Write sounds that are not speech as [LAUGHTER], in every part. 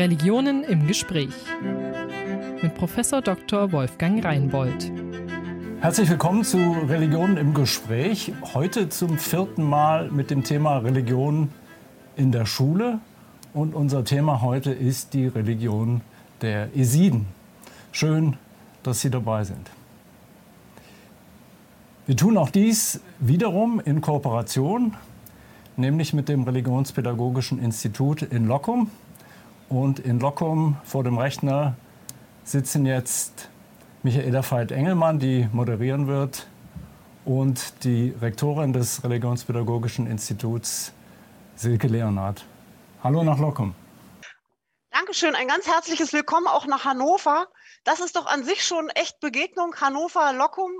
Religionen im Gespräch mit Professor Dr. Wolfgang Reinbold. Herzlich willkommen zu Religionen im Gespräch. Heute zum vierten Mal mit dem Thema Religion in der Schule. Und unser Thema heute ist die Religion der Esiden. Schön, dass Sie dabei sind. Wir tun auch dies wiederum in Kooperation, nämlich mit dem Religionspädagogischen Institut in Lockum. Und in Lockum vor dem Rechner sitzen jetzt Michaela Veit-Engelmann, die moderieren wird, und die Rektorin des Religionspädagogischen Instituts, Silke Leonhardt. Hallo nach Lockum. Dankeschön, ein ganz herzliches Willkommen auch nach Hannover. Das ist doch an sich schon echt Begegnung. Hannover, Lockum,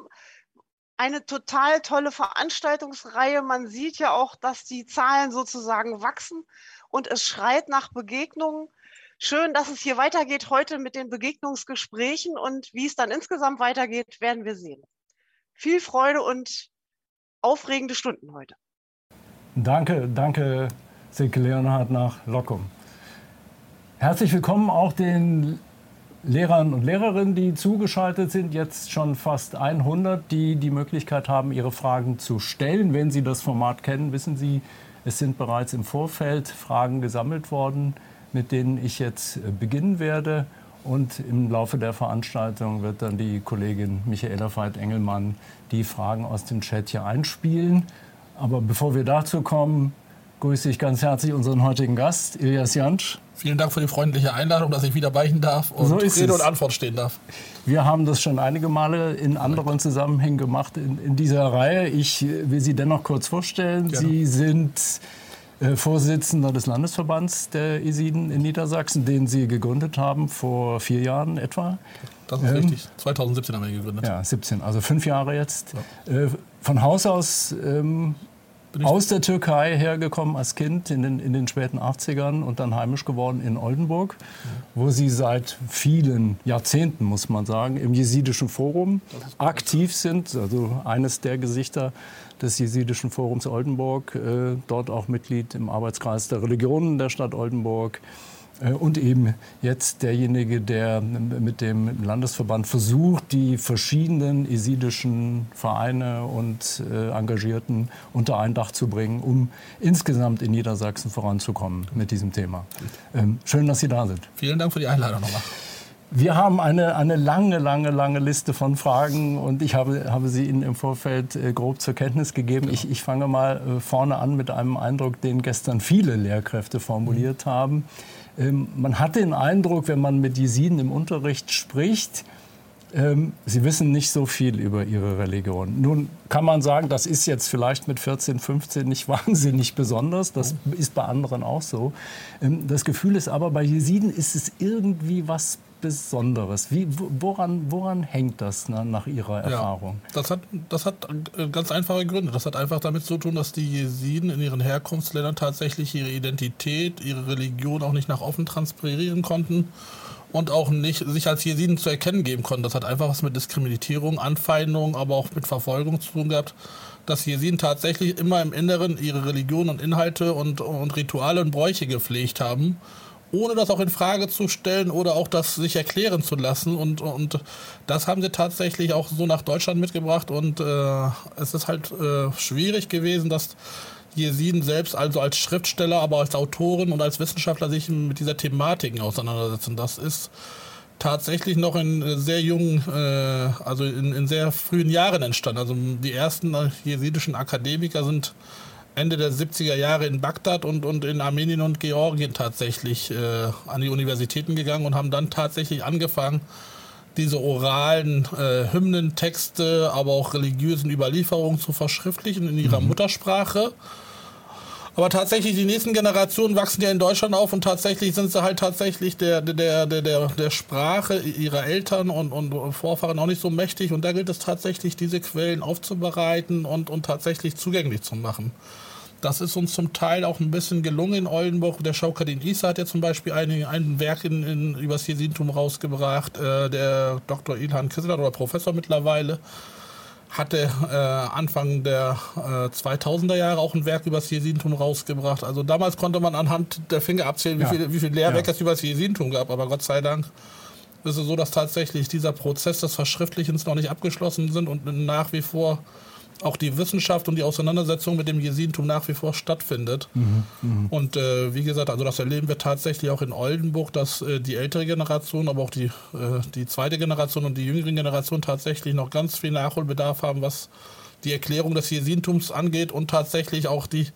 eine total tolle Veranstaltungsreihe. Man sieht ja auch, dass die Zahlen sozusagen wachsen und es schreit nach Begegnungen. Schön, dass es hier weitergeht heute mit den Begegnungsgesprächen und wie es dann insgesamt weitergeht, werden wir sehen. Viel Freude und aufregende Stunden heute. Danke, danke, Silke Leonhardt nach Lockum. Herzlich willkommen auch den Lehrern und Lehrerinnen, die zugeschaltet sind, jetzt schon fast 100, die die Möglichkeit haben, ihre Fragen zu stellen. Wenn Sie das Format kennen, wissen Sie, es sind bereits im Vorfeld Fragen gesammelt worden mit denen ich jetzt äh, beginnen werde. Und im Laufe der Veranstaltung wird dann die Kollegin Michaela Veit-Engelmann die Fragen aus dem Chat hier einspielen. Aber bevor wir dazu kommen, grüße ich ganz herzlich unseren heutigen Gast, Ilias Jantsch. Vielen Dank für die freundliche Einladung, dass ich wieder bei Ihnen darf und so Rede und Antwort stehen darf. Wir haben das schon einige Male in anderen Zusammenhängen gemacht in, in dieser Reihe. Ich will Sie dennoch kurz vorstellen. Gerne. Sie sind äh, Vorsitzender des Landesverbands der Esiden in Niedersachsen, den Sie gegründet haben vor vier Jahren etwa. Das ist ähm, richtig. 2017 haben wir gegründet. Ja, 17, also fünf Jahre jetzt. Ja. Äh, von Haus aus ähm, aus der Türkei hergekommen als Kind in den, in den späten 80ern und dann heimisch geworden in Oldenburg, wo Sie seit vielen Jahrzehnten, muss man sagen, im jesidischen Forum aktiv sind. Also eines der Gesichter des Jesidischen Forums Oldenburg, äh, dort auch Mitglied im Arbeitskreis der Religionen der Stadt Oldenburg. Äh, und eben jetzt derjenige, der mit dem Landesverband versucht, die verschiedenen esidischen Vereine und äh, Engagierten unter ein Dach zu bringen, um insgesamt in Niedersachsen voranzukommen mit diesem Thema. Ähm, schön, dass Sie da sind. Vielen Dank für die Einladung nochmal. Wir haben eine, eine lange, lange, lange Liste von Fragen und ich habe, habe sie Ihnen im Vorfeld äh, grob zur Kenntnis gegeben. Genau. Ich, ich fange mal äh, vorne an mit einem Eindruck, den gestern viele Lehrkräfte formuliert mhm. haben. Ähm, man hat den Eindruck, wenn man mit Jesiden im Unterricht spricht, ähm, sie wissen nicht so viel über ihre Religion. Nun kann man sagen, das ist jetzt vielleicht mit 14, 15 nicht [LAUGHS] wahnsinnig besonders. Das mhm. ist bei anderen auch so. Ähm, das Gefühl ist aber, bei Jesiden ist es irgendwie was Besonderes? Wie, woran, woran hängt das na, nach Ihrer Erfahrung? Ja, das, hat, das hat äh, ganz einfache Gründe. Das hat einfach damit zu tun, dass die Jesiden in ihren Herkunftsländern tatsächlich ihre Identität, ihre Religion auch nicht nach offen transferieren konnten und auch nicht sich als Jesiden zu erkennen geben konnten. Das hat einfach was mit Diskriminierung, Anfeindung, aber auch mit Verfolgung zu tun gehabt dass Jesiden tatsächlich immer im Inneren ihre Religion und Inhalte und, und Rituale und Bräuche gepflegt haben ohne das auch in Frage zu stellen oder auch das sich erklären zu lassen. Und, und das haben sie tatsächlich auch so nach Deutschland mitgebracht. Und äh, es ist halt äh, schwierig gewesen, dass Jesiden selbst also als Schriftsteller, aber als Autoren und als Wissenschaftler sich mit dieser Thematik auseinandersetzen. Das ist tatsächlich noch in sehr jungen, äh, also in, in sehr frühen Jahren entstanden. Also die ersten jesidischen Akademiker sind Ende der 70er Jahre in Bagdad und, und in Armenien und Georgien tatsächlich äh, an die Universitäten gegangen und haben dann tatsächlich angefangen, diese oralen äh, Hymnentexte, aber auch religiösen Überlieferungen zu verschriftlichen in ihrer mhm. Muttersprache. Aber tatsächlich, die nächsten Generationen wachsen ja in Deutschland auf und tatsächlich sind sie halt tatsächlich der, der, der, der, der Sprache ihrer Eltern und, und Vorfahren auch nicht so mächtig. Und da gilt es tatsächlich, diese Quellen aufzubereiten und, und tatsächlich zugänglich zu machen. Das ist uns zum Teil auch ein bisschen gelungen in Oldenburg. Der Schaukadin Isa hat ja zum Beispiel ein, ein Werk in, in, über das Jesidentum rausgebracht. Äh, der Dr. Ilhan Kisseler oder Professor mittlerweile hatte äh, Anfang der äh, 2000er Jahre auch ein Werk über das Jesidentum rausgebracht. Also damals konnte man anhand der Finger abzählen, wie, ja. viele, wie viele Lehrwerke ja. es über das Jesidentum gab. Aber Gott sei Dank ist es so, dass tatsächlich dieser Prozess des Verschriftlichens noch nicht abgeschlossen sind und nach wie vor auch die Wissenschaft und die Auseinandersetzung mit dem Jesidentum nach wie vor stattfindet. Mhm, mh. Und äh, wie gesagt, also das erleben wir tatsächlich auch in Oldenburg, dass äh, die ältere Generation, aber auch die, äh, die zweite Generation und die jüngere Generation tatsächlich noch ganz viel Nachholbedarf haben, was die Erklärung des Jesidentums angeht und tatsächlich auch die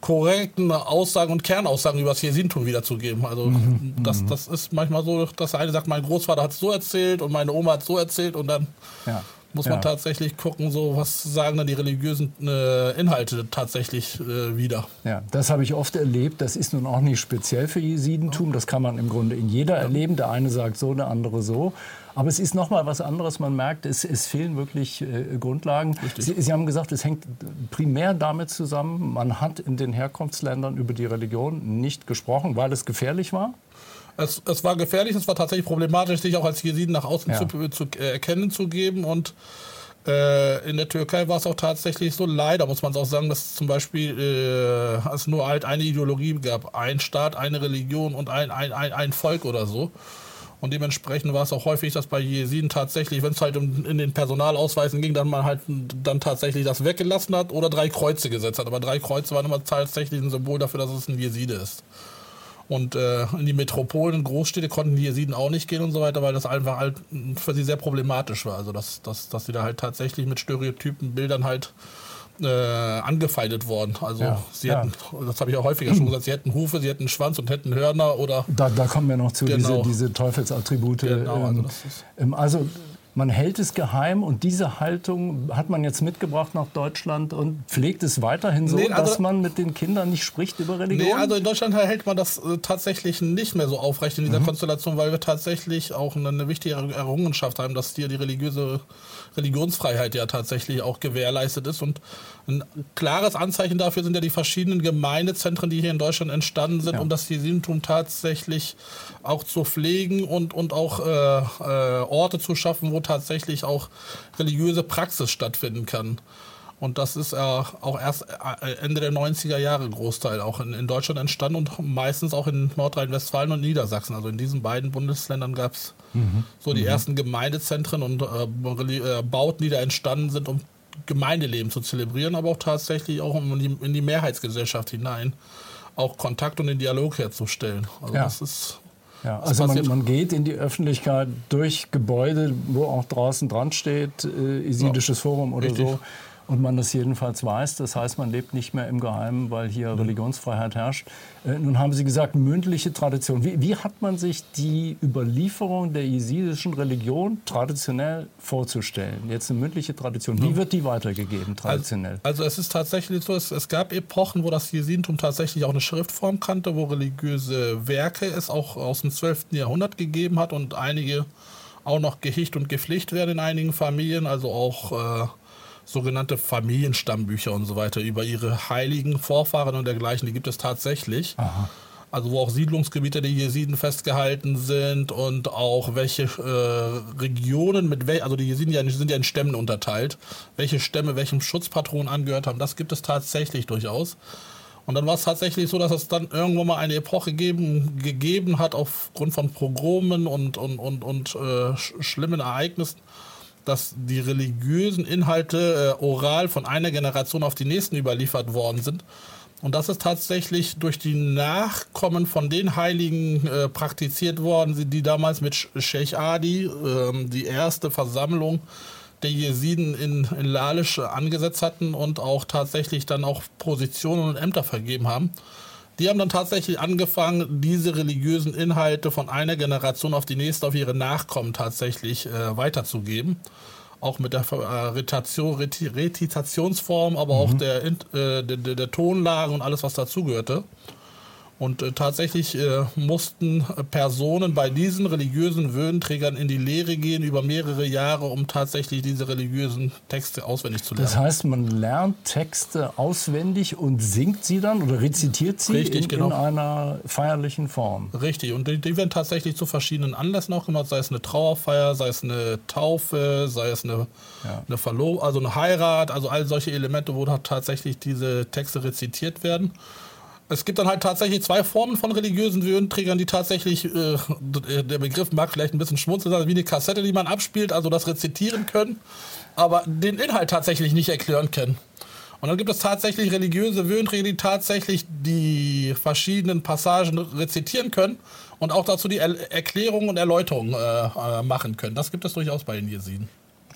korrekten Aussagen und Kernaussagen über das Jesidentum wiederzugeben. Also mhm, das, mhm. das ist manchmal so, dass der eine sagt, mein Großvater hat es so erzählt und meine Oma hat es so erzählt und dann ja muss man tatsächlich gucken, so was sagen dann die religiösen äh, Inhalte tatsächlich äh, wieder. Ja, das habe ich oft erlebt. Das ist nun auch nicht speziell für Jesidentum. Das kann man im Grunde in jeder ja. erleben. Der eine sagt so, der andere so. Aber es ist noch mal was anderes. Man merkt, es, es fehlen wirklich äh, Grundlagen. Sie, Sie, haben gesagt, es hängt primär damit zusammen, man hat in den Herkunftsländern über die Religion nicht gesprochen, weil es gefährlich war. Es, es war gefährlich, es war tatsächlich problematisch, sich auch als Jesiden nach außen ja. zu, zu äh, erkennen zu geben. Und äh, in der Türkei war es auch tatsächlich so, leider muss man es auch sagen, dass zum Beispiel äh, es nur halt eine Ideologie gab. Ein Staat, eine Religion und ein, ein, ein, ein Volk oder so. Und dementsprechend war es auch häufig, dass bei Jesiden tatsächlich, wenn es halt in den Personalausweisen ging, dann man halt dann tatsächlich das weggelassen hat oder drei Kreuze gesetzt hat. Aber drei Kreuze waren immer tatsächlich ein Symbol dafür, dass es ein Jeside ist. Und äh, in die Metropolen, Großstädte konnten die Jesiden auch nicht gehen und so weiter, weil das einfach halt für sie sehr problematisch war. Also dass, dass, dass sie da halt tatsächlich mit Stereotypen Bildern halt äh, angefeindet worden. Also ja, sie ja. hätten, das habe ich auch häufiger schon gesagt, sie hätten Hufe, sie hätten Schwanz und hätten Hörner oder. Da, da kommen wir noch zu, genau. diese, diese Teufelsattribute. Genau, also, ähm, ähm also man hält es geheim und diese Haltung hat man jetzt mitgebracht nach Deutschland und pflegt es weiterhin so, nee, also, dass man mit den Kindern nicht spricht über Religion? Nee, also in Deutschland hält man das äh, tatsächlich nicht mehr so aufrecht in dieser mhm. Konstellation, weil wir tatsächlich auch eine, eine, wichtige Errungenschaft haben, dass hier die religiöse Religionsfreiheit ja tatsächlich auch gewährleistet ist. Und ein klares Anzeichen dafür sind ja die verschiedenen Gemeindezentren, die hier in Deutschland entstanden sind, ja. um das Jesidentum tatsächlich auch zu pflegen und, und auch äh, äh, Orte zu schaffen, wo tatsächlich auch religiöse Praxis stattfinden kann. Und das ist äh, auch erst äh, Ende der 90er Jahre Großteil auch in, in Deutschland entstanden und meistens auch in Nordrhein-Westfalen und Niedersachsen. Also in diesen beiden Bundesländern gab es mhm. so die mhm. ersten Gemeindezentren und äh, äh, Bauten, die da entstanden sind, um Gemeindeleben zu zelebrieren, aber auch tatsächlich auch in die, in die Mehrheitsgesellschaft hinein auch Kontakt und den Dialog herzustellen. Also ja. das ist ja, also man, man, geht in die Öffentlichkeit durch Gebäude, wo auch draußen dran steht, äh, Isidisches ja, Forum oder richtig. so und man das jedenfalls weiß. Das heißt, man lebt nicht mehr im Geheimen, weil hier mhm. Religionsfreiheit herrscht. Äh, nun haben Sie gesagt, mündliche Tradition. Wie, wie, hat man sich die Überlieferung der jesidischen Religion traditionell vorzustellen? Jetzt eine mündliche Tradition. Wie wird die weitergegeben traditionell? Also, also es ist tatsächlich so, es, es, gab Epochen, wo das Jesidentum tatsächlich auch eine Schriftform kannte, wo religiöse Werke es auch aus dem 12. Jahrhundert gegeben hat und einige auch noch gehicht und gepflegt werden in einigen Familien, also auch äh, sogenannte Familienstammbücher und so weiter über ihre heiligen Vorfahren und dergleichen. Die gibt es tatsächlich. Aha. Also wo auch Siedlungsgebiete der Jesiden festgehalten sind und auch welche äh, Regionen mit wel also die Jesiden ja, sind ja in Stämmen unterteilt, welche Stämme welchem Schutzpatron angehört haben, das gibt es tatsächlich durchaus. Und dann war es tatsächlich so, dass es dann irgendwann mal eine Epoche geben, gegeben hat aufgrund von Pogromen und, und, und, und äh, schlimmen Ereignissen, dass die religiösen Inhalte äh, oral von einer Generation auf die nächsten überliefert worden sind. Und das ist tatsächlich durch die Nachkommen von den Heiligen äh, praktiziert worden, die damals mit Sheikh Adi äh, die erste Versammlung der Jesiden in, in Lalisch angesetzt hatten und auch tatsächlich dann auch Positionen und Ämter vergeben haben. Die haben dann tatsächlich angefangen, diese religiösen Inhalte von einer Generation auf die nächste, auf ihre Nachkommen tatsächlich äh, weiterzugeben. Auch mit der äh, Retation, Retitationsform, aber mhm. auch der, äh, der, der, der Tonlage und alles, was dazugehörte. Und äh, tatsächlich äh, mussten Personen bei diesen religiösen Würdenträgern in die Lehre gehen über mehrere Jahre, um tatsächlich diese religiösen Texte auswendig zu lernen. Das heißt, man lernt Texte auswendig und singt sie dann oder rezitiert sie Richtig, in, genau. in einer feierlichen Form. Richtig, und die, die werden tatsächlich zu verschiedenen Anlässen auch gemacht, sei es eine Trauerfeier, sei es eine Taufe, sei es eine, Ja. eine Verlo also eine Heirat, also all solche Elemente, wo tatsächlich diese Texte rezitiert werden. Es gibt dann halt tatsächlich zwei Formen von religiösen Würdenträgern, die tatsächlich, äh, der Begriff mag vielleicht ein bisschen schmunzeln sein, wie eine Kassette, die man abspielt, also das rezitieren können, aber den Inhalt tatsächlich nicht erklären können. Und dann gibt es tatsächlich religiöse Würdenträger, die tatsächlich die verschiedenen Passagen rezitieren können und auch dazu die er Erklärung und Erläuterung äh, äh, machen können. Das gibt es durchaus bei den Jesiden.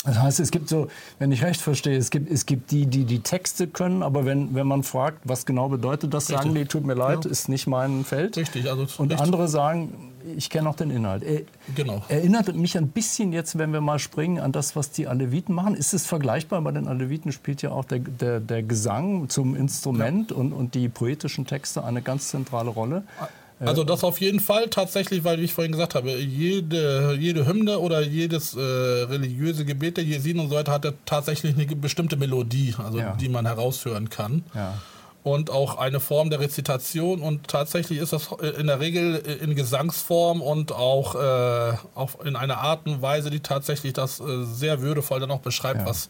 Das heißt, es gibt so, wenn ich recht verstehe, es gibt, es gibt die, die die Texte können, aber wenn, wenn man fragt, was genau bedeutet das, sagen die, tut mir leid, Ja. ist nicht mein Feld. Richtig, also Und richtig. andere sagen, ich kenne auch den Inhalt. Er, Genau. Erinnert mich ein bisschen jetzt, wenn wir mal springen, an das, was die Aleviten machen. Ist es vergleichbar? Bei den Aleviten spielt ja auch der, der, der Gesang zum Instrument und, und die poetischen Texte eine ganz zentrale Rolle. Also das auf jeden Fall tatsächlich, weil wie ich vorhin gesagt habe, jede, jede Hymne oder jedes äh, religiöse Gebet der Jesiden und so weiter hat ja tatsächlich eine bestimmte Melodie, also Ja. die man heraushören kann. Ja. Und auch eine Form der Rezitation und tatsächlich ist das in der Regel in Gesangsform und auch, äh, auch in einer Art und Weise, die tatsächlich das äh, sehr würdevoll dann auch beschreibt, Ja. was,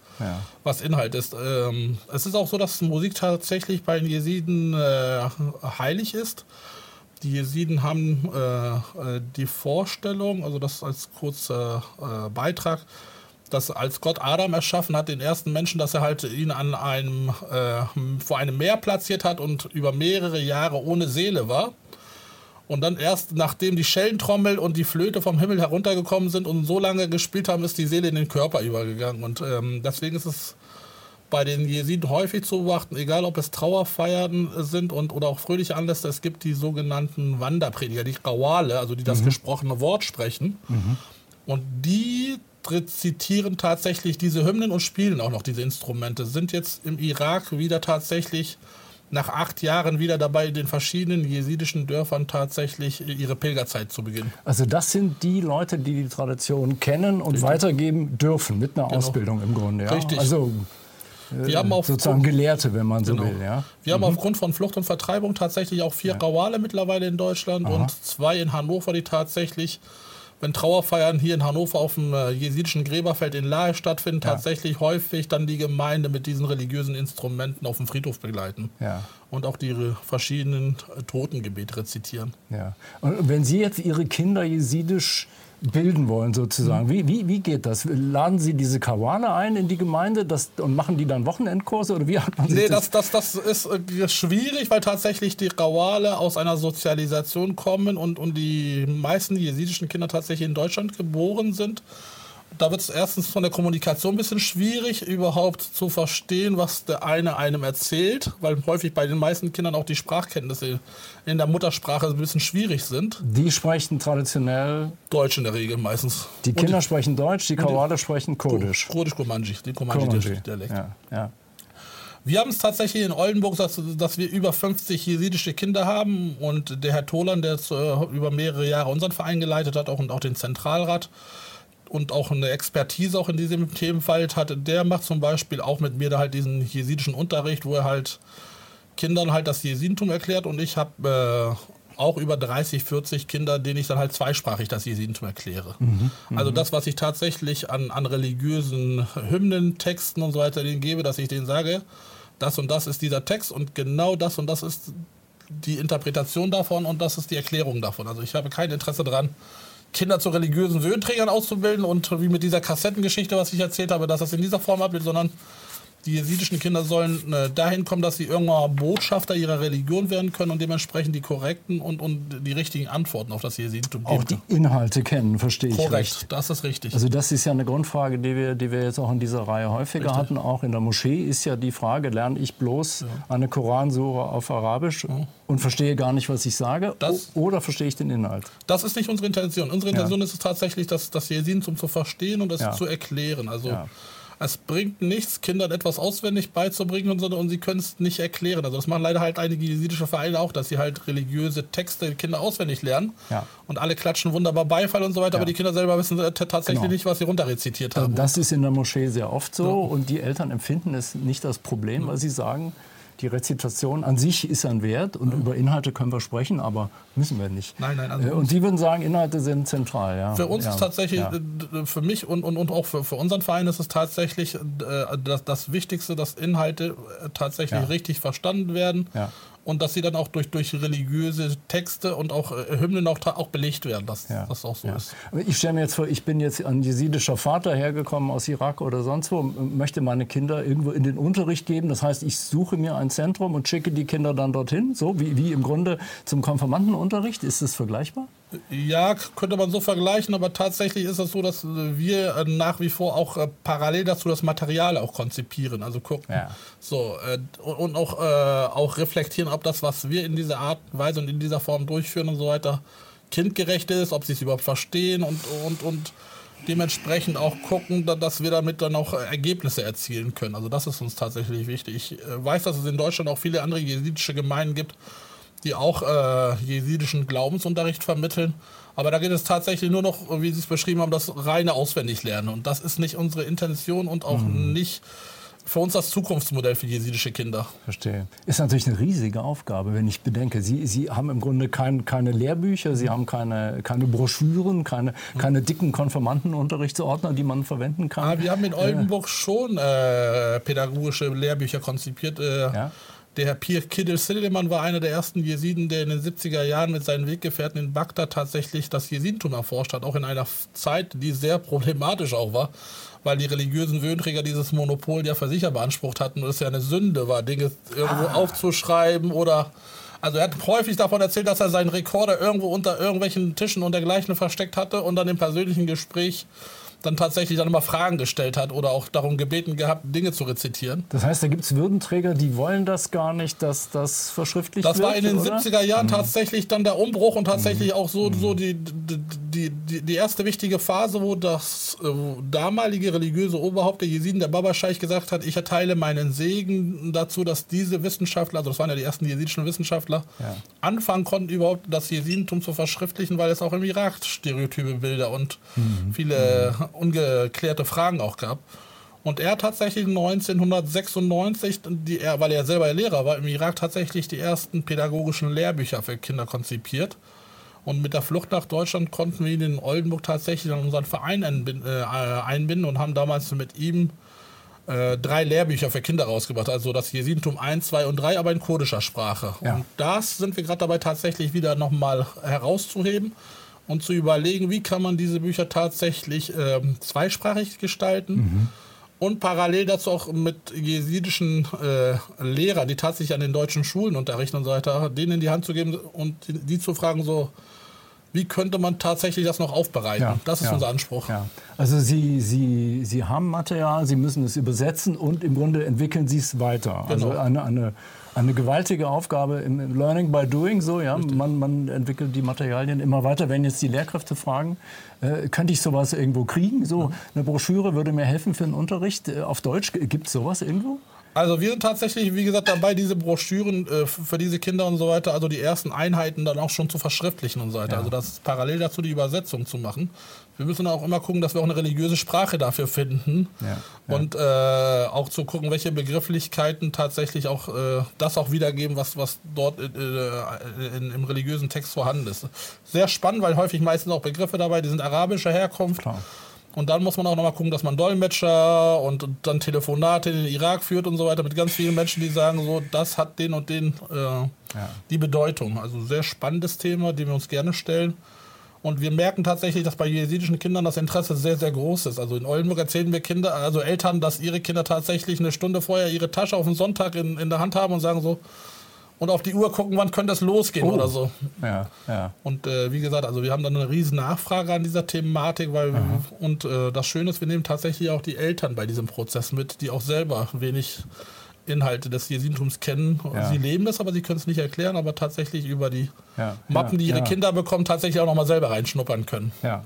was Inhalt ist. Ähm, es ist auch so, dass Musik tatsächlich bei den Jesiden äh, heilig ist. Die Jesiden haben äh, äh, die Vorstellung, also das als kurzer äh, Beitrag, dass als Gott Adam erschaffen hat, den ersten Menschen, dass er halt ihn an einem, äh, vor einem Meer platziert hat und über mehrere Jahre ohne Seele war. Und dann erst nachdem die Schellentrommel und die Flöte vom Himmel heruntergekommen sind und so lange gespielt haben, ist die Seele in den Körper übergegangen. Und ähm, deswegen ist es bei den Jesiden häufig zu beobachten, egal ob es Trauerfeiern sind und, oder auch fröhliche Anlässe, es gibt die sogenannten Wanderprediger, die Rawale, also die das gesprochene Wort sprechen. Und die rezitieren tatsächlich diese Hymnen und spielen auch noch diese Instrumente. Sind jetzt im Irak wieder tatsächlich nach acht Jahren wieder dabei, in den verschiedenen jesidischen Dörfern tatsächlich ihre Pilgerzeit zu beginnen. Also das sind die Leute, die die Tradition kennen und weitergeben dürfen mit einer Ausbildung im Grunde. Ja? Richtig. Also Wir haben auf sozusagen Gelehrte, wenn man so Genau. will. Ja? Wir haben aufgrund von Flucht und Vertreibung tatsächlich auch vier Rawale mittlerweile in Deutschland und zwei in Hannover, die tatsächlich, wenn Trauerfeiern hier in Hannover auf dem äh, jesidischen Gräberfeld in Lahe stattfinden, tatsächlich häufig dann die Gemeinde mit diesen religiösen Instrumenten auf dem Friedhof begleiten. Ja. Und auch die re- verschiedenen äh, Totengebete rezitieren. Ja. Und wenn Sie jetzt Ihre Kinder jesidisch bilden wollen, sozusagen, wie, wie, wie geht das? Laden Sie diese Kawane ein in die Gemeinde das, und machen die dann Wochenendkurse? Oder wie hat man sich Nee, das, das, das, ist äh, schwierig, weil tatsächlich die Rawale aus einer Sozialisation kommen und, und die meisten jesidischen Kinder tatsächlich in Deutschland geboren sind. Da wird es erstens von der Kommunikation ein bisschen schwierig, überhaupt zu verstehen, was der eine einem erzählt, weil häufig bei den meisten Kindern auch die Sprachkenntnisse in der Muttersprache ein bisschen schwierig sind. Die sprechen traditionell, Deutsch in der Regel meistens. die Kinder sprechen Deutsch, die Kawale sprechen Kurdisch. Kurdisch Kurmanji, den Kurmanji. Kurmanji-Dialekt. Ja, ja. Wir haben es tatsächlich in Oldenburg, dass, dass wir über 50 jesidische Kinder haben und der Herr Tolan, der jetzt, äh, über mehrere Jahre unseren Verein geleitet hat auch, und auch den Zentralrat und auch eine Expertise auch in diesem Themenfeld hat, der macht zum Beispiel auch mit mir da halt diesen jesidischen Unterricht, wo er halt Kindern halt das Jesidentum erklärt und ich habe äh, auch über 30, 40 Kinder, denen ich dann halt zweisprachig das Jesidentum erkläre. also das, was ich tatsächlich an, an religiösen Hymnen, Texten und so weiter denen gebe, dass ich denen sage, das und das ist dieser Text und genau das und das ist die Interpretation davon und das ist die Erklärung davon. Also ich habe kein Interesse daran, Kinder zu religiösen Würdenträgern auszubilden und wie mit dieser Kassettengeschichte, was ich erzählt habe, dass das in dieser Form abbildet, sondern die jesidischen Kinder sollen äh, dahin kommen, dass sie irgendwann Botschafter ihrer Religion werden können und dementsprechend die korrekten und, und die richtigen Antworten auf das Jesidentum Auch geben die Inhalte kennen, verstehe ich Korrekt, recht. das ist richtig. Also das ist ja eine Grundfrage, die wir, die wir jetzt auch in dieser Reihe häufiger hatten. Auch in der Moschee ist ja die Frage, lerne ich bloß eine Koransure auf Arabisch und verstehe gar nicht, was ich sage? Das- oder verstehe ich den Inhalt? Das ist nicht unsere Intention. Unsere Intention ist es tatsächlich, das, das Jesidentum zu verstehen und es Ja. zu erklären. Also Ja. Es bringt nichts, Kindern etwas auswendig beizubringen und, so, und sie können es nicht erklären. Also das machen leider halt einige jesidische Vereine auch, dass sie halt religiöse Texte Kinder auswendig lernen. Ja. Und alle klatschen wunderbar Beifall und so weiter, Ja. aber die Kinder selber wissen tatsächlich Genau. nicht, was sie runterrezitiert haben. Das ist in der Moschee sehr oft so Ja. und die Eltern empfinden es nicht als Problem, weil sie sagen, die Rezitation an sich ist ein Wert und über Inhalte können wir sprechen, aber müssen wir nicht. Nein, nein, also Äh, und Sie würden sagen, Inhalte sind zentral. Ja. Für uns ja. ist tatsächlich, Ja. äh, für mich und, und, und auch für, für unseren Verein ist es tatsächlich äh, das, das Wichtigste, dass Inhalte tatsächlich Ja. richtig verstanden werden Ja. Und dass sie dann auch durch, durch religiöse Texte und auch äh, Hymnen auch, auch belegt werden, dass Ja. das auch so Ja. ist. Ich stelle mir jetzt vor, ich bin jetzt ein jesidischer Vater hergekommen aus Irak oder sonst wo, möchte meine Kinder irgendwo in den Unterricht geben. Das heißt, ich suche mir ein Zentrum und schicke die Kinder dann dorthin, so wie, wie im Grunde zum Konfirmandenunterricht. Ist das vergleichbar? Ja, könnte man so vergleichen, aber tatsächlich ist es so, dass äh, wir äh, nach wie vor auch äh, parallel dazu das Material auch konzipieren, also gucken, Ja. so äh, und, auch, äh, auch reflektieren, ob das, was wir in dieser Art und Weise und in dieser Form durchführen und so weiter, kindgerecht ist, ob sie es überhaupt verstehen und, und, und dementsprechend auch gucken, da- dass wir damit dann auch Ergebnisse erzielen können. Also das ist uns tatsächlich wichtig. Ich weiß, dass es in Deutschland auch viele andere jesidische Gemeinden gibt, die auch äh, jesidischen Glaubensunterricht vermitteln. Aber da geht es tatsächlich nur noch, wie Sie es beschrieben haben, das reine Auswendiglernen. Und das ist nicht unsere Intention und auch nicht für uns das Zukunftsmodell für jesidische Kinder. Verstehe. Ist natürlich eine riesige Aufgabe, wenn ich bedenke. Sie, Sie haben im Grunde kein, keine Lehrbücher, Sie haben keine, keine Broschüren, keine, keine dicken Konfirmandenunterrichtsordner, die man verwenden kann. Ah, wir haben in Oldenburg schon äh, pädagogische Lehrbücher konzipiert. Äh, Ja. Der Herr Pir Kiddel Silliman war einer der ersten Jesiden, der in den 70er Jahren mit seinen Weggefährten in Bagdad tatsächlich das Jesidentum erforscht hat, auch in einer Zeit, die sehr problematisch auch war, weil die religiösen Würdenträger dieses Monopol ja für sich ja beansprucht hatten und es ja eine Sünde war, Dinge irgendwo aufzuschreiben oder also er hat häufig davon erzählt, dass er seinen Rekorder irgendwo unter irgendwelchen Tischen und dergleichen versteckt hatte und dann im persönlichen Gespräch dann tatsächlich dann immer Fragen gestellt hat oder auch darum gebeten gehabt, Dinge zu rezitieren. Das heißt, da gibt es Würdenträger, die wollen das gar nicht, dass das verschriftlicht Das wird. war in den oder? 70er Jahren tatsächlich dann der Umbruch und tatsächlich auch so, so die, die, die, die erste wichtige Phase, wo das äh, damalige religiöse Oberhaupt der Jesiden, der Baba Scheich, gesagt hat, ich erteile meinen Segen dazu, dass diese Wissenschaftler, also das waren ja die ersten jesidischen Wissenschaftler, Ja. anfangen konnten, überhaupt das Jesidentum zu verschriftlichen, weil es auch im Irak stereotype Bilder und viele ungeklärte Fragen auch gab. Und er hat tatsächlich 1996, die, er, weil er selber Lehrer war, im Irak tatsächlich die ersten pädagogischen Lehrbücher für Kinder konzipiert. Und mit der Flucht nach Deutschland konnten wir ihn in Oldenburg tatsächlich in unseren Verein einbinden, äh, einbinden und haben damals mit ihm äh, drei Lehrbücher für Kinder rausgebracht. Also das Jesidentum 1, 2 und 3, aber in kurdischer Sprache. Ja. Und das sind wir gerade dabei tatsächlich wieder nochmal herauszuheben und zu überlegen, wie kann man diese Bücher tatsächlich ähm, zweisprachig gestalten. Und parallel dazu auch mit jesidischen äh, Lehrern, die tatsächlich an den deutschen Schulen unterrichten und so weiter, denen in die Hand zu geben und die, zu fragen, so, wie könnte man tatsächlich das noch aufbereiten? Ja, das ist ja, unser Anspruch. Ja. Also Sie, Sie, Sie haben Material, Sie müssen es übersetzen und im Grunde entwickeln Sie es weiter. Also Genau. eine, eine, eine gewaltige Aufgabe im Learning by Doing. So, ja? man, man entwickelt die Materialien immer weiter. Wenn jetzt die Lehrkräfte fragen, äh, könnte ich sowas irgendwo kriegen? So eine Broschüre würde mir helfen für einen Unterricht äh, auf Deutsch. Gibt es sowas irgendwo? Also wir sind tatsächlich, wie gesagt, dabei, diese Broschüren äh, für diese Kinder und so weiter, also die ersten Einheiten dann auch schon zu verschriftlichen und so weiter. Ja. Also das ist parallel dazu die Übersetzung zu machen. Wir müssen auch immer gucken, dass wir auch eine religiöse Sprache dafür finden Ja, und äh, auch zu gucken, welche Begrifflichkeiten tatsächlich auch äh, das auch wiedergeben, was, was dort äh, in, im religiösen Text vorhanden ist. Sehr spannend, weil häufig meistens auch Begriffe dabei, die sind arabischer Herkunft. Klar. Und dann muss man auch nochmal gucken, dass man Dolmetscher und, und dann Telefonate in den Irak führt und so weiter mit ganz vielen Menschen, die sagen, so, das hat den und den äh, die Bedeutung. Also sehr spannendes Thema, dem wir uns gerne stellen. Und wir merken tatsächlich, dass bei jesidischen Kindern das Interesse sehr, sehr groß ist. Also in Oldenburg erzählen wir Kinder, also Eltern, dass ihre Kinder tatsächlich eine Stunde vorher ihre Tasche auf den Sonntag in, in der Hand haben und sagen so, und auf die Uhr gucken, wann könnte es losgehen Oh. oder so. Ja, ja. Und äh, wie gesagt, also wir haben dann eine riesen Nachfrage an dieser Thematik, weil und äh, das Schöne ist, wir nehmen tatsächlich auch die Eltern bei diesem Prozess mit, die auch selber wenig Inhalte des Jesidentums kennen. Ja. Sie leben es, aber sie können es nicht erklären, aber tatsächlich über die Ja, Mappen, die ihre. Kinder bekommen, tatsächlich auch nochmal selber reinschnuppern können. Ja.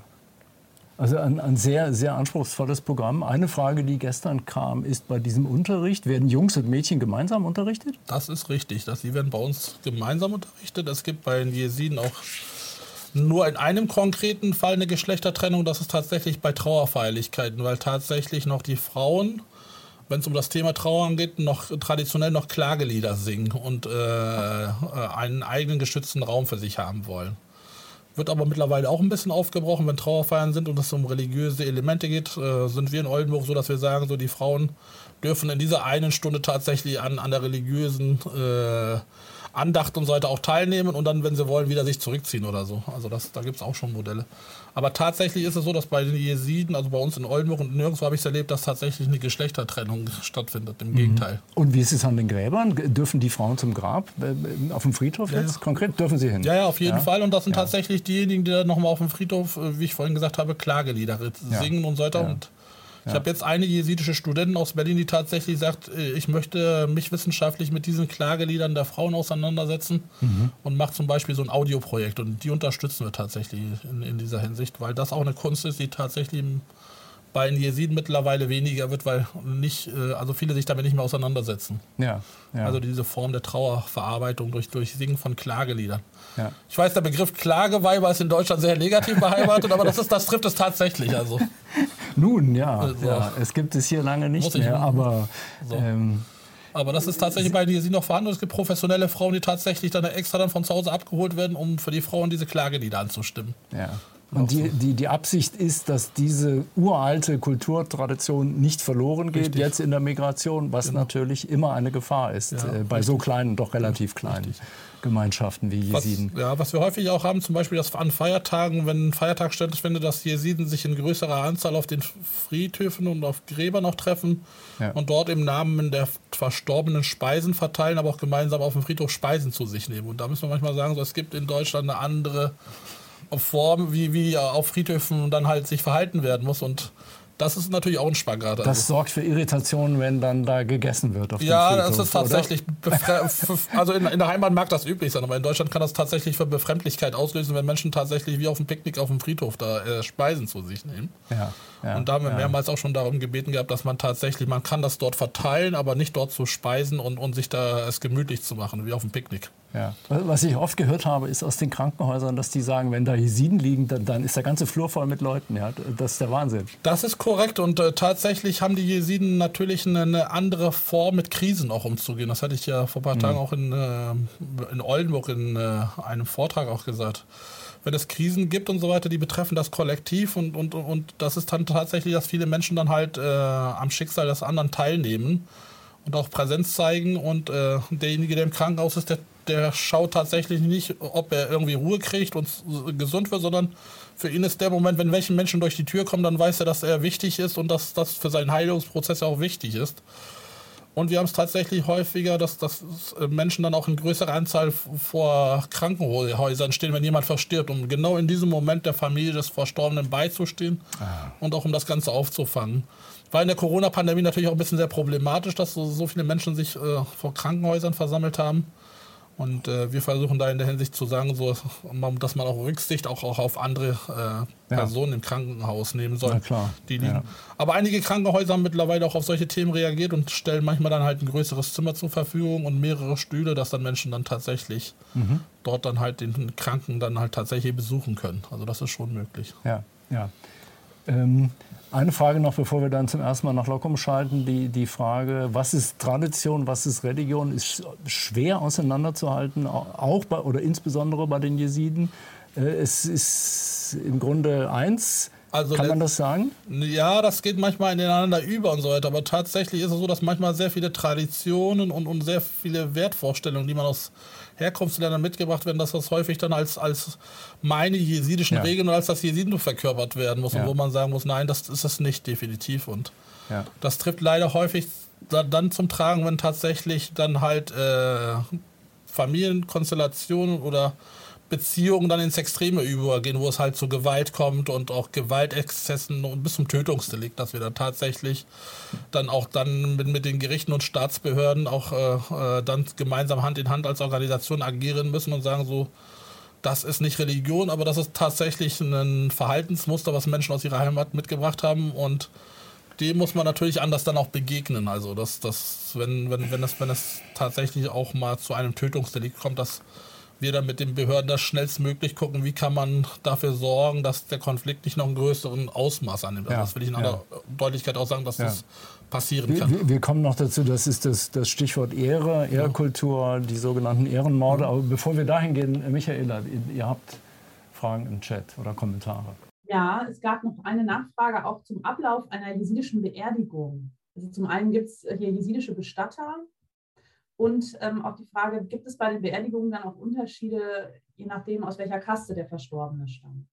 Also ein, ein, sehr, sehr anspruchsvolles Programm. Eine Frage, die gestern kam, ist bei diesem Unterricht, werden Jungs und Mädchen gemeinsam unterrichtet? Das ist richtig. Das, die werden bei uns gemeinsam unterrichtet. Es gibt bei den Jesiden auch nur in einem konkreten Fall eine Geschlechtertrennung. Das ist tatsächlich bei Trauerfeierlichkeiten, weil tatsächlich noch die Frauen wenn es um das Thema Trauer geht, noch traditionell noch Klagelieder singen und äh, äh, einen eigenen geschützten Raum für sich haben wollen. Wird aber mittlerweile auch ein bisschen aufgebrochen, wenn Trauerfeiern sind und es um religiöse Elemente geht, äh, sind wir in Oldenburg so, dass wir sagen, so die Frauen dürfen in dieser einen Stunde tatsächlich an, an der religiösen äh, Andacht und so weiter auch teilnehmen und dann, wenn sie wollen, wieder sich zurückziehen oder so. Also das, da gibt es auch schon Modelle. Aber tatsächlich ist es so, dass bei den Jesiden, also bei uns in Oldenburg und nirgendwo habe ich es erlebt, dass tatsächlich eine Geschlechtertrennung stattfindet. Im mhm. Gegenteil. Und wie ist es an den Gräbern? Dürfen die Frauen zum Grab äh, auf dem Friedhof ja, jetzt konkret? Dürfen sie hin? Ja, ja, auf jeden ja? Fall. Und das sind tatsächlich diejenigen, die dann nochmal auf dem Friedhof, äh, wie ich vorhin gesagt habe, Klagelieder singen und so weiter. Und ich habe jetzt eine jesidische Studentin aus Berlin, die tatsächlich sagt, äh, ich möchte mich wissenschaftlich mit diesen Klageliedern der Frauen auseinandersetzen mhm. und macht zum Beispiel so ein Audioprojekt. Und die unterstützen wir tatsächlich in, in, dieser Hinsicht, weil das auch eine Kunst ist, die tatsächlich bei den Jesiden mittlerweile weniger wird, weil nicht, äh, also viele sich damit nicht mehr auseinandersetzen. Ja, ja. Also diese Form der Trauerverarbeitung durch, durch Singen von Klageliedern. Ja. Ich weiß, der Begriff Klageweiber ist in Deutschland sehr negativ beheimatet, aber das, ist, das trifft es tatsächlich. Also. [LAUGHS] Nun, ja, also, ja, es gibt es hier lange nicht mehr, aber... So. Ähm, aber das ist tatsächlich bei dir sie noch vorhanden. Es gibt professionelle Frauen, die tatsächlich dann extra dann von zu Hause abgeholt werden, um für die Frauen diese Klagelieder anzustimmen. Ja. Und die, die, die Absicht ist, dass diese uralte Kulturtradition nicht verloren geht, richtig. jetzt in der Migration, was genau. natürlich immer eine Gefahr ist, ja, äh, bei so kleinen, doch relativ kleinen richtig. Gemeinschaften wie Jesiden. Was, ja, was wir häufig auch haben, zum Beispiel, dass an Feiertagen, wenn ein Feiertag stattfindet, dass Jesiden sich in größerer Anzahl auf den Friedhöfen und auf Gräbern noch treffen ja. und dort im Namen der Verstorbenen Speisen verteilen, aber auch gemeinsam auf dem Friedhof Speisen zu sich nehmen. Und da müssen wir manchmal sagen, so, es gibt in Deutschland eine andere Form, wie, wie auf Friedhöfen dann halt sich verhalten werden muss. Und das ist natürlich auch ein Spagat. Also. Das sorgt für Irritationen, wenn dann da gegessen wird. ja, das ist tatsächlich. [LAUGHS] also in, in, der Heimat mag das üblich sein, aber in Deutschland kann das tatsächlich für Befremdlichkeit auslösen, wenn Menschen tatsächlich wie auf dem Picknick auf dem Friedhof da äh, Speisen zu sich nehmen. Ja, ja, und da haben wir ja. mehrmals auch schon darum gebeten gehabt, dass man tatsächlich, man kann das dort verteilen, aber nicht dort zu speisen und, und sich da es gemütlich zu machen, wie auf dem Picknick. Ja. Was ich oft gehört habe, ist aus den Krankenhäusern, dass die sagen, wenn da Jesiden liegen, dann, dann ist der ganze Flur voll mit Leuten. Ja? Das ist der Wahnsinn. Das ist korrekt und äh, tatsächlich haben die Jesiden natürlich eine, eine, andere Form, mit Krisen auch umzugehen. Das hatte ich ja vor ein paar mhm. Tagen auch in, äh, in Oldenburg in äh, einem Vortrag auch gesagt. Wenn es Krisen gibt und so weiter, die betreffen das Kollektiv und, und, und das ist dann tatsächlich, dass viele Menschen dann halt äh, am Schicksal des anderen teilnehmen und auch Präsenz zeigen und äh, derjenige, der im Krankenhaus ist, der der schaut tatsächlich nicht, ob er irgendwie Ruhe kriegt und gesund wird, sondern für ihn ist der Moment, wenn welche Menschen durch die Tür kommen, dann weiß er, dass er wichtig ist und dass das für seinen Heilungsprozess auch wichtig ist. Und wir haben es tatsächlich häufiger, dass, dass Menschen dann auch in größerer Anzahl vor Krankenhäusern stehen, wenn jemand verstirbt, um genau in diesem Moment der Familie des Verstorbenen beizustehen ah. und auch um das Ganze aufzufangen. War in der Corona-Pandemie natürlich auch ein bisschen sehr problematisch, dass so, so viele Menschen sich äh, vor Krankenhäusern versammelt haben. Und äh, wir versuchen da in der Hinsicht zu sagen, so, dass man auch Rücksicht auch, auch auf andere äh, Personen ja. im Krankenhaus nehmen soll. klar. Die liegen. Ja. Aber einige Krankenhäuser haben mittlerweile auch auf solche Themen reagiert und stellen manchmal dann halt ein größeres Zimmer zur Verfügung und mehrere Stühle, dass dann Menschen dann tatsächlich mhm. dort dann halt den Kranken dann halt tatsächlich besuchen können. Also das ist schon möglich. Ja, ja. Ähm, eine Frage noch, bevor wir dann zum ersten Mal nach Lockum schalten. Die, die Frage, was ist Tradition, was ist Religion, ist schwer auseinanderzuhalten, auch bei, oder insbesondere bei den Jesiden. Äh, es ist im Grunde eins. Also Kann man das sagen? Ja, das geht manchmal ineinander über und so weiter. Aber tatsächlich ist es so, dass manchmal sehr viele Traditionen und, und sehr viele Wertvorstellungen, die man aus Herkunftsländern mitgebracht werden, dass das häufig dann als, als meine jesidischen ja. Regeln und als das Jesidentum verkörpert werden muss. Ja. Und wo man sagen muss, nein, das ist es nicht definitiv. Und ja. das trifft leider häufig dann zum Tragen, wenn tatsächlich dann halt äh, Familienkonstellationen oder Beziehungen dann ins Extreme übergehen, wo es halt zu Gewalt kommt und auch Gewaltexzessen und bis zum Tötungsdelikt, dass wir dann tatsächlich dann auch dann mit, mit den Gerichten und Staatsbehörden auch äh, äh dann gemeinsam Hand in Hand als Organisation agieren müssen und sagen so, das ist nicht Religion, aber das ist tatsächlich ein Verhaltensmuster, was Menschen aus ihrer Heimat mitgebracht haben und dem muss man natürlich anders dann auch begegnen. Also dass das, wenn, wenn, wenn es wenn das tatsächlich auch mal zu einem Tötungsdelikt kommt, dass wir dann mit den Behörden das schnellstmöglich gucken, wie kann man dafür sorgen, dass der Konflikt nicht noch einen größeren Ausmaß annimmt. Also das will ich in aller Deutlichkeit auch sagen, dass ja. das passieren kann. Wir, wir, kommen noch dazu, das ist das, das Stichwort Ehre, Ehrkultur, die sogenannten Ehrenmorde. Aber bevor wir dahin gehen, Michaela, ihr, ihr habt Fragen im Chat oder Kommentare. Ja, es gab noch eine Nachfrage auch zum Ablauf einer jesidischen Beerdigung. Also zum einen gibt es hier jesidische Bestatter und ähm, auch die Frage, gibt es bei den Beerdigungen dann auch Unterschiede, je nachdem, aus welcher Kaste der Verstorbene stammt?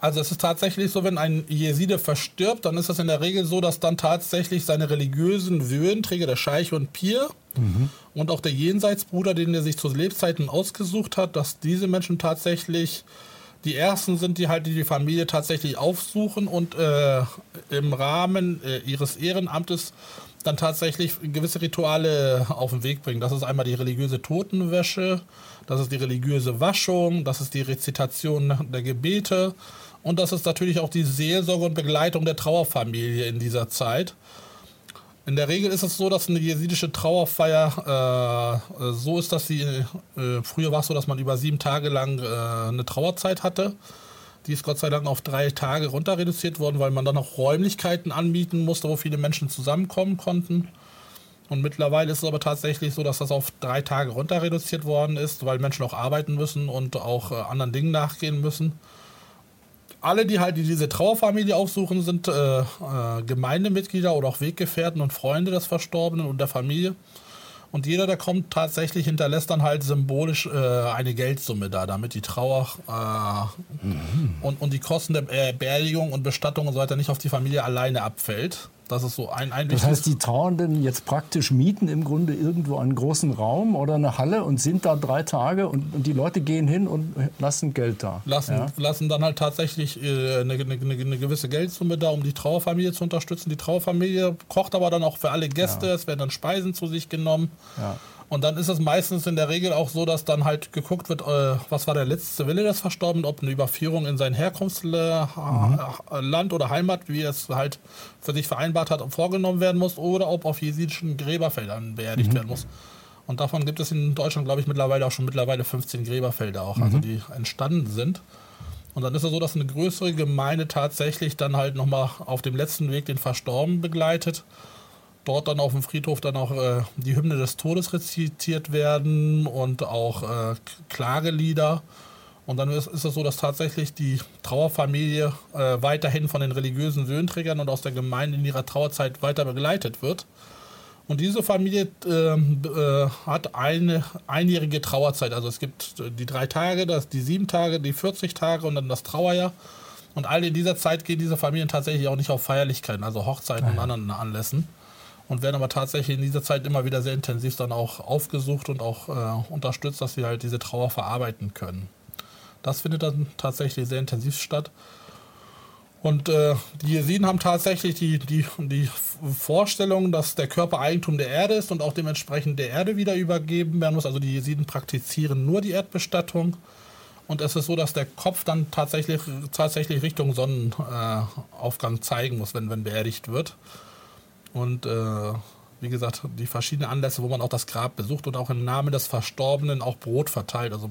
Also es ist tatsächlich so, wenn ein Jeside verstirbt, dann ist es in der Regel so, dass dann tatsächlich seine religiösen Würdenträger, der Scheich und Pir mhm. und auch der Jenseitsbruder, den er sich zu Lebzeiten ausgesucht hat, dass diese Menschen tatsächlich die ersten sind, die halt die Familie tatsächlich aufsuchen und äh, im Rahmen äh, ihres Ehrenamtes dann tatsächlich gewisse Rituale auf den Weg bringen. Das ist einmal die religiöse Totenwäsche, das ist die religiöse Waschung, das ist die Rezitation der Gebete und das ist natürlich auch die Seelsorge und Begleitung der Trauerfamilie in dieser Zeit. In der Regel ist es so, dass eine jesidische Trauerfeier äh, so ist, dass sie, äh, früher war es so, dass man über sieben Tage lang äh, eine Trauerzeit hatte. Die ist Gott sei Dank auf drei Tage runter reduziert worden, weil man dann auch Räumlichkeiten anbieten musste, wo viele Menschen zusammenkommen konnten. Und mittlerweile ist es aber tatsächlich so, dass das auf drei Tage runter reduziert worden ist, weil Menschen auch arbeiten müssen und auch äh, anderen Dingen nachgehen müssen alle, die halt diese Trauerfamilie aufsuchen, sind äh, äh, Gemeindemitglieder oder auch Weggefährten und Freunde des Verstorbenen und der Familie. Und jeder, der kommt, tatsächlich hinterlässt dann halt symbolisch äh, eine Geldsumme da, damit die Trauer äh, mhm. und, und die Kosten der Beerdigung und Bestattung und so weiter nicht auf die Familie alleine abfällt. Das ist so ein, ein Das heißt, die Trauernden jetzt praktisch mieten im Grunde irgendwo einen großen Raum oder eine Halle und sind da drei Tage und, und die Leute gehen hin und lassen Geld da. Lassen, ja? lassen dann halt tatsächlich äh, eine, eine, eine, gewisse Geldsumme da, um die Trauerfamilie zu unterstützen. Die Trauerfamilie kocht aber dann auch für alle Gäste. Ja. Es werden dann Speisen zu sich genommen. Ja. Und dann ist es meistens in der Regel auch so, dass dann halt geguckt wird, äh, was war der letzte Wille des Verstorbenen, ob eine Überführung in sein Herkunftsland mhm. oder Heimat, wie er es halt für sich vereinbart hat, vorgenommen werden muss, oder ob auf jesidischen Gräberfeldern beerdigt mhm. werden muss. Und davon gibt es in Deutschland, glaube ich, mittlerweile auch schon mittlerweile 15 Gräberfelder auch, also mhm. also die entstanden sind. Und dann ist es so, dass eine größere Gemeinde tatsächlich dann halt nochmal auf dem letzten Weg den Verstorbenen begleitet dort dann auf dem Friedhof dann auch äh, die Hymne des Todes rezitiert werden und auch äh, Klagelieder. Und dann ist, ist, es so, dass tatsächlich die Trauerfamilie äh, weiterhin von den religiösen Söhnträgern und aus der Gemeinde in ihrer Trauerzeit weiter begleitet wird. Und diese Familie ähm, äh, hat eine einjährige Trauerzeit. Also es gibt die drei Tage, das, die sieben Tage, die 40 Tage und dann das Trauerjahr. Und all in dieser Zeit gehen diese Familien tatsächlich auch nicht auf Feierlichkeiten, also Hochzeiten und anderen Anlässen und werden aber tatsächlich in dieser Zeit immer wieder sehr intensiv dann auch aufgesucht und auch äh, unterstützt, dass sie halt diese Trauer verarbeiten können. Das findet dann tatsächlich sehr intensiv statt. Und äh, die Jesiden haben tatsächlich die, die, die Vorstellung, dass der Körper Eigentum der Erde ist und auch dementsprechend der Erde wieder übergeben werden muss. Also die Jesiden praktizieren nur die Erdbestattung. Und es ist so, dass der Kopf dann tatsächlich, tatsächlich Richtung Sonnenaufgang zeigen muss, wenn, wenn beerdigt wird. Und äh, wie gesagt, die verschiedenen Anlässe, wo man auch das Grab besucht und auch im Namen des Verstorbenen auch Brot verteilt. Also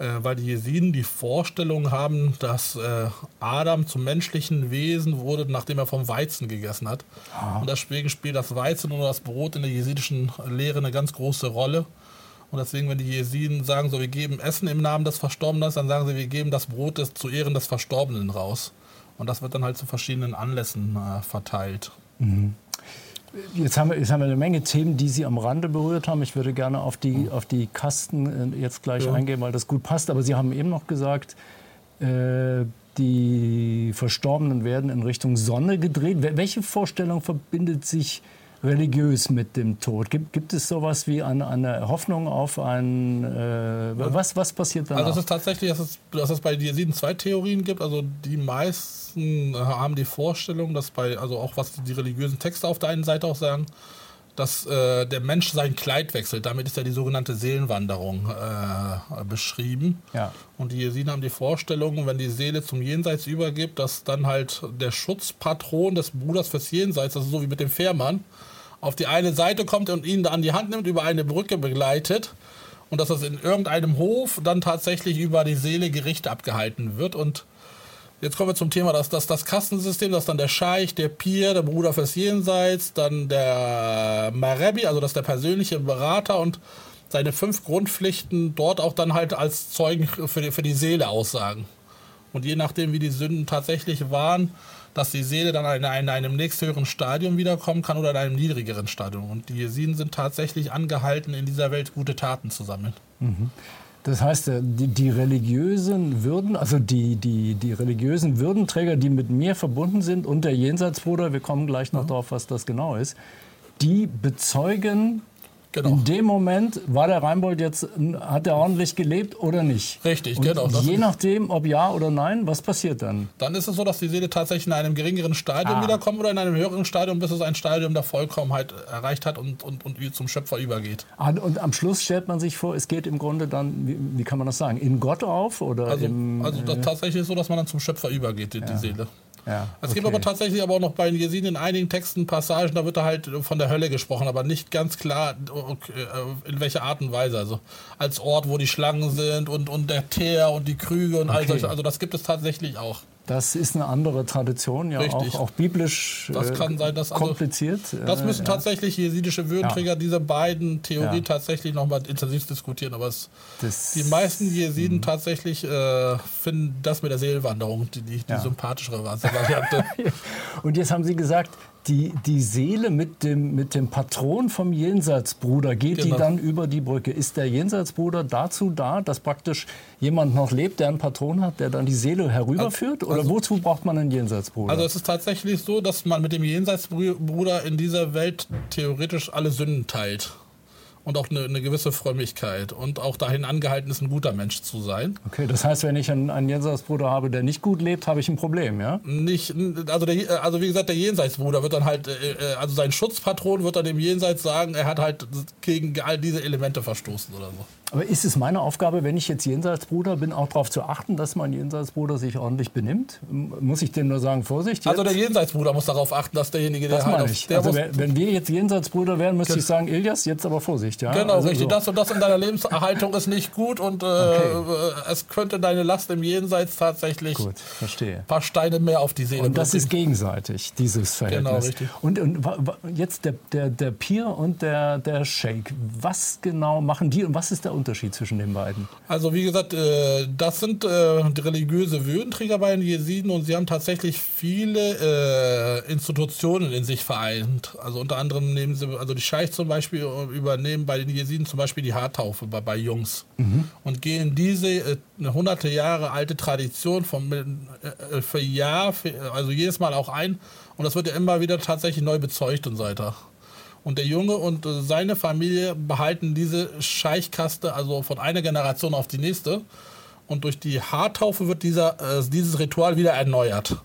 äh, weil die Jesiden die Vorstellung haben, dass äh, Adam zum menschlichen Wesen wurde, nachdem er vom Weizen gegessen hat. Ja. Und deswegen spielt das Weizen oder das Brot in der jesidischen Lehre eine ganz große Rolle. Und deswegen, wenn die Jesiden sagen, so wir geben Essen im Namen des Verstorbenen, dann sagen sie, wir geben das Brot des, zu Ehren des Verstorbenen raus. Und das wird dann halt zu verschiedenen Anlässen äh, verteilt. Mhm. Jetzt haben, wir, jetzt haben wir eine Menge Themen, die Sie am Rande berührt haben. Ich würde gerne auf die, auf die Kasten äh, jetzt gleich ja. eingehen, weil das gut passt. Aber Sie haben eben noch gesagt, äh, die Verstorbenen werden in Richtung Sonne gedreht. Welche Vorstellung verbindet sich religiös mit dem Tod? Gibt, gibt es sowas wie eine, eine Hoffnung auf ein... Äh, was, was passiert dann? Also es ist tatsächlich, dass es, dass es bei Jesiden zwei Theorien gibt. Also die meisten haben die Vorstellung, dass bei, also auch was die religiösen Texte auf der einen Seite auch sagen, dass äh, der Mensch sein Kleid wechselt. Damit ist ja die sogenannte Seelenwanderung äh, beschrieben. Ja. Und die Jesiden haben die Vorstellung, wenn die Seele zum Jenseits übergibt, dass dann halt der Schutzpatron des Bruders fürs Jenseits, also so wie mit dem Fährmann, auf die eine Seite kommt und ihn da an die Hand nimmt, über eine Brücke begleitet und dass das in irgendeinem Hof dann tatsächlich über die Seele Gericht abgehalten wird und Jetzt kommen wir zum Thema, dass das, das Kastensystem, das dann der Scheich, der Pier, der Bruder fürs Jenseits, dann der Marebi, also das ist der persönliche Berater und seine fünf Grundpflichten dort auch dann halt als Zeugen für die, für die Seele aussagen. Und je nachdem, wie die Sünden tatsächlich waren, dass die Seele dann in, in einem nächsthöheren Stadium wiederkommen kann oder in einem niedrigeren Stadium. Und die Jesiden sind tatsächlich angehalten, in dieser Welt gute Taten zu sammeln. Mhm. Das heißt, äh, die, die, religiösen Würden, also die, die, die religiösen Würdenträger, die mit mir verbunden sind und der Jenseitsbruder, wir kommen gleich noch mhm. darauf, was das genau ist, die bezeugen Genau. In dem Moment war der Reinbold jetzt, hat er ordentlich gelebt oder nicht? Richtig, und genau. Je nachdem, ob ja oder nein, was passiert dann? Dann ist es so, dass die Seele tatsächlich in einem geringeren Stadium ah. wiederkommt oder in einem höheren Stadium, bis es ein Stadium der Vollkommenheit erreicht hat und, und, und zum Schöpfer übergeht. Ah, und am Schluss stellt man sich vor, es geht im Grunde dann, wie, wie kann man das sagen, in Gott auf? Oder also, im, also äh, tatsächlich so, dass man dann zum Schöpfer übergeht, die, ja. die Seele. Ja, es gibt aber tatsächlich aber auch noch bei den Jesiden in einigen Texten Passagen, da wird da halt von der Hölle gesprochen, aber nicht ganz klar, äh, in welcher Art und Weise. Also als Ort, wo die Schlangen sind und, und der Teer und die Krüge und okay. all solche. Also das gibt es tatsächlich auch. Das ist eine andere Tradition, ja auch, auch, biblisch das kann sein, dass also kompliziert. das müssen ja. tatsächlich jesidische Würdenträger ja. diese beiden Theorien ja. tatsächlich nochmal intensiv diskutieren. Aber es, die meisten Jesiden mhm. tatsächlich äh, finden das mit der Seelwanderung die, die, die sympathischere Variante. [LAUGHS] Und jetzt haben Sie gesagt, die, die Seele mit dem, mit dem Patron vom Jenseitsbruder, geht genau. die dann über die Brücke? Ist der Jenseitsbruder dazu da, dass praktisch jemand noch lebt, der einen Patron hat, der dann die Seele herüberführt? Also, Oder also, wozu braucht man einen Jenseitsbruder? Also es ist tatsächlich so, dass man mit dem Jenseitsbruder in dieser Welt theoretisch alle Sünden teilt und auch eine, eine, gewisse Frömmigkeit und auch dahin angehalten ist, ein guter Mensch zu sein. Okay, das heißt, wenn ich einen, einen Jenseitsbruder habe, der nicht gut lebt, habe ich ein Problem, ja? Nicht, also, der, also wie gesagt, der Jenseitsbruder wird dann halt, äh, äh, also sein Schutzpatron wird dann dem Jenseits sagen, er hat halt gegen all diese Elemente verstoßen oder so. Aber ist es meine Aufgabe, wenn ich jetzt Jenseitsbruder bin, auch darauf zu achten, dass mein Jenseitsbruder sich ordentlich benimmt? Muss ich dem nur sagen, Vorsicht? Also jetzt? Also der Jenseitsbruder muss darauf achten, dass derjenige, der das halt auf, der also wenn wir jetzt Jenseitsbruder wären, müsste ich sagen, Ilias, jetzt aber Vorsicht. Ja? Genau, also richtig. So. Das und das in deiner Lebenserhaltung ist nicht gut und äh, okay. es könnte deine Last im Jenseits tatsächlich gut, verstehe. ein paar Steine mehr auf die Seele Und das bringen. ist gegenseitig, dieses Verhältnis. Genau, richtig. Und, und jetzt der, der, der Pier und der, der Sheikh, was genau machen die und was ist der Unterschied zwischen den beiden? Also wie gesagt, äh, das sind äh, religiöse Würdenträger bei den Jesiden und sie haben tatsächlich viele äh, Institutionen in sich vereint. Also unter anderem nehmen sie, also die Scheich zum Beispiel übernehmen bei den Jesiden zum Beispiel die Haartaufe bei, bei Jungs mhm. und gehen diese eine hunderte Jahre alte Tradition von für Jahr, also jedes Mal auch ein und das wird ja immer wieder tatsächlich neu bezeugt und so weiter. Und der Junge und äh, seine Familie behalten diese Scheichkaste also von einer Generation auf die nächste. Und durch die Haartaufe wird dieser, äh, dieses Ritual wieder erneuert.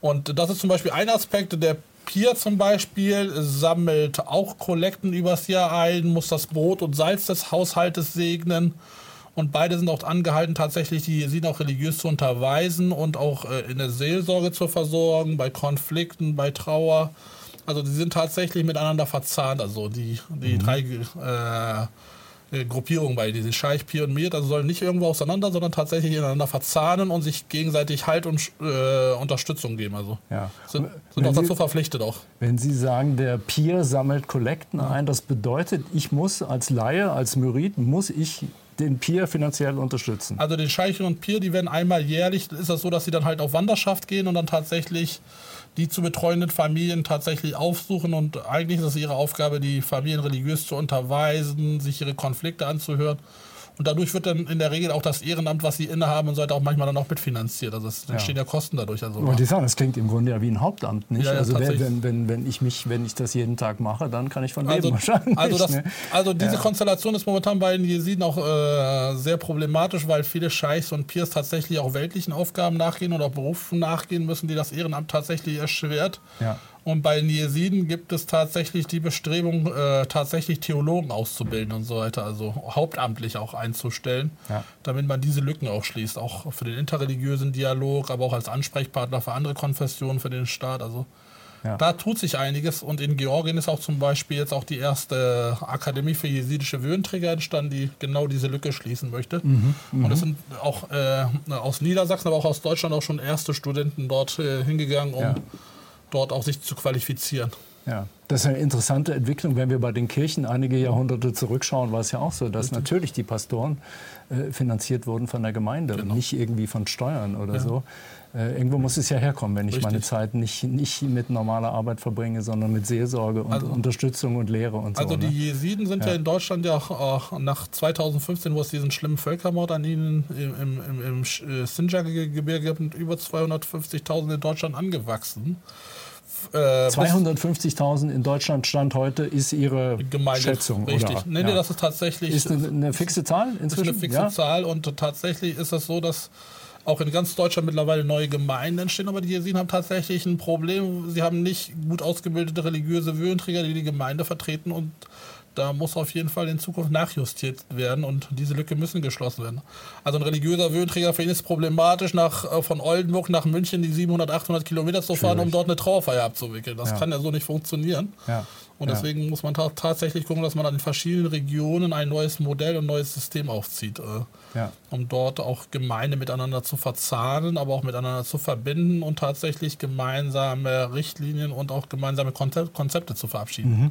Und das ist zum Beispiel ein Aspekt. Der Pier zum Beispiel sammelt auch Kollekten übers Jahr ein, muss das Brot und Salz des Haushaltes segnen. Und beide sind auch angehalten, tatsächlich die sind auch religiös zu unterweisen und auch äh, in der Seelsorge zu versorgen, bei Konflikten, bei Trauer. Also die sind tatsächlich miteinander verzahnt, also die, die mhm. drei äh, Gruppierungen bei diesen Scheich, Pir und Mir, also sollen nicht irgendwo auseinander, sondern tatsächlich ineinander verzahnen und sich gegenseitig Halt und äh, Unterstützung geben. Also ja. sind, sind auch Sie, dazu verpflichtet auch. Wenn Sie sagen, der Pier sammelt Kollekten ja. ein, das bedeutet, ich muss als Laie, als Myrid, muss ich den Pier finanziell unterstützen? Also den Scheichen und Pier, die werden einmal jährlich, ist das so, dass sie dann halt auf Wanderschaft gehen und dann tatsächlich die zu betreuenden Familien tatsächlich aufsuchen und eigentlich ist es ihre Aufgabe, die Familien religiös zu unterweisen, sich ihre Konflikte anzuhören und dadurch wird dann in der Regel auch das Ehrenamt, was sie innehaben und so weiter, auch manchmal dann auch mitfinanziert. Also es entstehen ja. ja Kosten dadurch. Also, Aber die sagen, das klingt im Grunde ja wie ein Hauptamt, nicht? Ja, ja, also wenn, wenn, wenn, ich mich, wenn ich das jeden Tag mache, dann kann ich von leben also, wahrscheinlich. Also, das, ne? also diese Konstellation ist momentan bei den Jesiden auch äh, sehr problematisch, weil viele Scheichs und Piers tatsächlich auch weltlichen Aufgaben nachgehen oder auch Berufen nachgehen müssen, die das Ehrenamt tatsächlich erschwert. Ja. Und bei den Jesiden gibt es tatsächlich die Bestrebung, äh, tatsächlich Theologen auszubilden und so weiter, also hauptamtlich auch einzustellen, ja. damit man diese Lücken auch schließt, auch für den interreligiösen Dialog, aber auch als Ansprechpartner für andere Konfessionen, für den Staat. Also ja. Da tut sich einiges und in Georgien ist auch zum Beispiel jetzt auch die erste Akademie für jesidische Würdenträger entstanden, die genau diese Lücke schließen möchte. Mhm, und es sind auch äh, aus Niedersachsen, aber auch aus Deutschland auch schon erste Studenten dort äh, hingegangen, um ja. Dort auch sich zu qualifizieren. Ja, das ist eine interessante Entwicklung. Wenn wir bei den Kirchen einige Jahrhunderte zurückschauen, war es ja auch so, dass Richtig. natürlich die Pastoren äh, finanziert wurden von der Gemeinde genau. und nicht irgendwie von Steuern oder ja. so. Äh, irgendwo muss es ja herkommen, wenn ich Richtig. meine Zeit nicht, nicht mit normaler Arbeit verbringe, sondern mit Seelsorge und also, Unterstützung und Lehre und so. Also die ne? Jesiden sind ja. ja. in Deutschland ja auch, auch, nach 2015, wo es diesen schlimmen Völkermord an ihnen im, im, im, im äh, Sinjar-Gebirge gibt, über 250.000 in Deutschland angewachsen. Äh, 250.000 in Deutschland Stand heute ist Ihre Gemeinde, Schätzung, richtig. Oder? Nee, nee, das ist tatsächlich... Ist eine, eine fixe Zahl inzwischen? Ist eine fixe ja? Zahl und tatsächlich ist es so, dass auch in ganz Deutschland mittlerweile neue Gemeinden entstehen, aber die Jesiden haben tatsächlich ein Problem. Sie haben nicht gut ausgebildete religiöse Würdenträger, die die Gemeinde vertreten und da muss auf jeden Fall in Zukunft nachjustiert werden und diese Lücke müssen geschlossen werden. Also ein religiöser Würdenträger für ihn ist problematisch, nach, äh, von Oldenburg nach München die 700, 800 Kilometer zu fahren, um dort eine Trauerfeier abzuwickeln. Das ja. kann ja so nicht funktionieren. Ja. Und deswegen ja. muss man ta tatsächlich gucken, dass man an den verschiedenen Regionen ein neues Modell und ein neues System aufzieht, äh, ja. um dort auch Gemeinde miteinander zu verzahnen, aber auch miteinander zu verbinden und tatsächlich gemeinsame Richtlinien und auch gemeinsame Konzepte zu verabschieden. Mhm.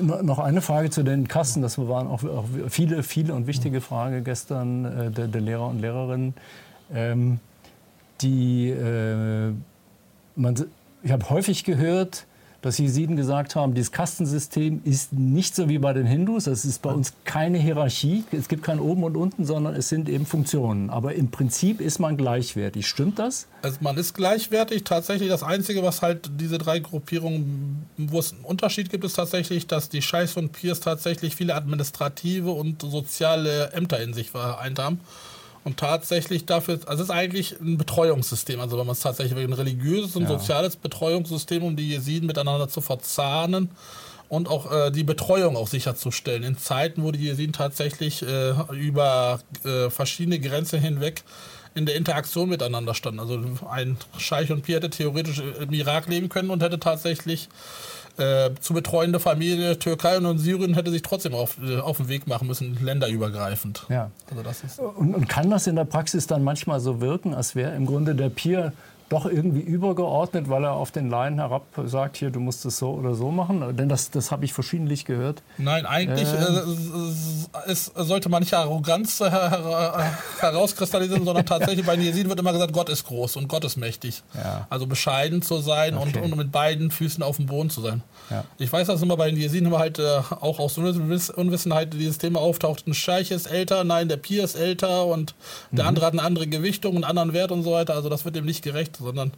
Noch eine Frage zu den Kassen. Das waren auch, viele, viele und wichtige Fragen gestern äh, der, der, Lehrer und Lehrerinnen. Ähm, die, äh, man, ich habe häufig gehört, dass Jesiden gesagt haben, dieses Kastensystem ist nicht so wie bei den Hindus. Es ist bei uns keine Hierarchie. Es gibt kein Oben und Unten, sondern es sind eben Funktionen. Aber im Prinzip ist man gleichwertig. Stimmt das? Also man ist gleichwertig. Tatsächlich das Einzige, was halt diese drei Gruppierungen, wo es einen Unterschied gibt, ist tatsächlich, dass die Scheiß und Piers tatsächlich viele administrative und soziale Ämter in sich vereint haben. Und tatsächlich dafür, also es ist eigentlich ein Betreuungssystem, also wenn man es tatsächlich ein religiöses und ja. soziales Betreuungssystem, um die Jesiden miteinander zu verzahnen und auch äh, die Betreuung auch sicherzustellen. In Zeiten, wo die Jesiden tatsächlich äh, über äh, verschiedene Grenzen hinweg in der Interaktion miteinander standen. Also ein Scheich und Pi hätte theoretisch im Irak leben können und hätte tatsächlich äh, zu betreuende Familie Türkei und Syrien hätte sich trotzdem auf, äh, auf den Weg machen müssen, länderübergreifend. Ja. Also das ist und, und kann das in der Praxis dann manchmal so wirken, als wäre im Grunde der Peer doch irgendwie übergeordnet, weil er auf den Laien herab sagt, hier, du musst es so oder so machen? Denn das, das habe ich verschiedentlich gehört. Nein, eigentlich äh, äh es sollte man nicht Arroganz her herauskristallisieren, sondern [LAUGHS] tatsächlich bei den Jesiden wird immer gesagt, Gott ist groß und Gott ist mächtig. Ja. Also bescheiden zu sein okay. und, und, mit beiden Füßen auf dem Boden zu sein. Ja. Ich weiß, dass immer bei den Jesiden immer halt äh, auch aus Unwissenheit dieses Thema auftaucht. Ein Scheich ist älter, nein, der Pier ist älter und der mhm. andere hat eine andere Gewichtung, einen anderen Wert und so weiter. Also das wird dem nicht gerecht sondern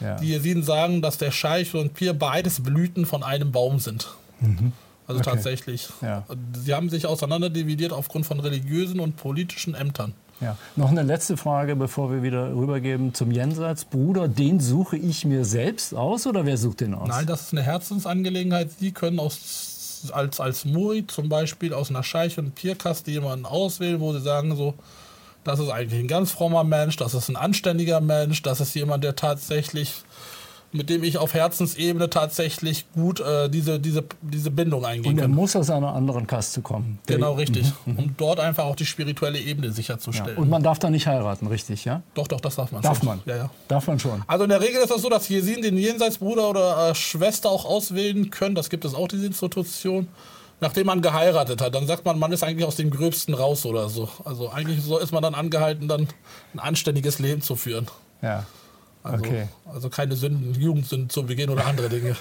ja. die Jesiden sagen, dass der Scheich und Pir beides Blüten von einem Baum sind. Mhm. Also okay. tatsächlich. Ja. Sie haben sich auseinanderdividiert aufgrund von religiösen und politischen Ämtern. Ja. Noch eine letzte Frage, bevor wir wieder rübergeben zum Jenseits. Bruder, den suche ich mir selbst aus oder wer sucht den aus? Nein, das ist eine Herzensangelegenheit. Sie können aus, als, als Muri zum Beispiel aus einer Scheich- und Pierkaste jemanden auswählen, wo sie sagen so, das ist eigentlich ein ganz frommer Mensch, das ist ein anständiger Mensch, das ist jemand, der tatsächlich, mit dem ich auf Herzensebene tatsächlich gut äh, diese, diese, diese Bindung eingehen kann. Und er muss aus einer anderen Kaste kommen. Genau, richtig. Mhm, mhm. Um dort einfach auch die spirituelle Ebene sicherzustellen. Ja. Und man darf da nicht heiraten, richtig, ja? Doch, doch, das darf man darf man? Ja, ja. Darf man schon. Also in der Regel ist das so, dass Jesin den Jenseitsbruder oder äh, Schwester auch auswählen können. Das gibt es auch, diese Institution nachdem man geheiratet hat. Dann sagt man, man ist eigentlich aus dem Gröbsten raus oder so. Also eigentlich so ist man dann angehalten, dann ein anständiges Leben zu führen. Ja. Also, okay. Also keine Sünden, Jugendsünden zu begehen oder andere Dinge.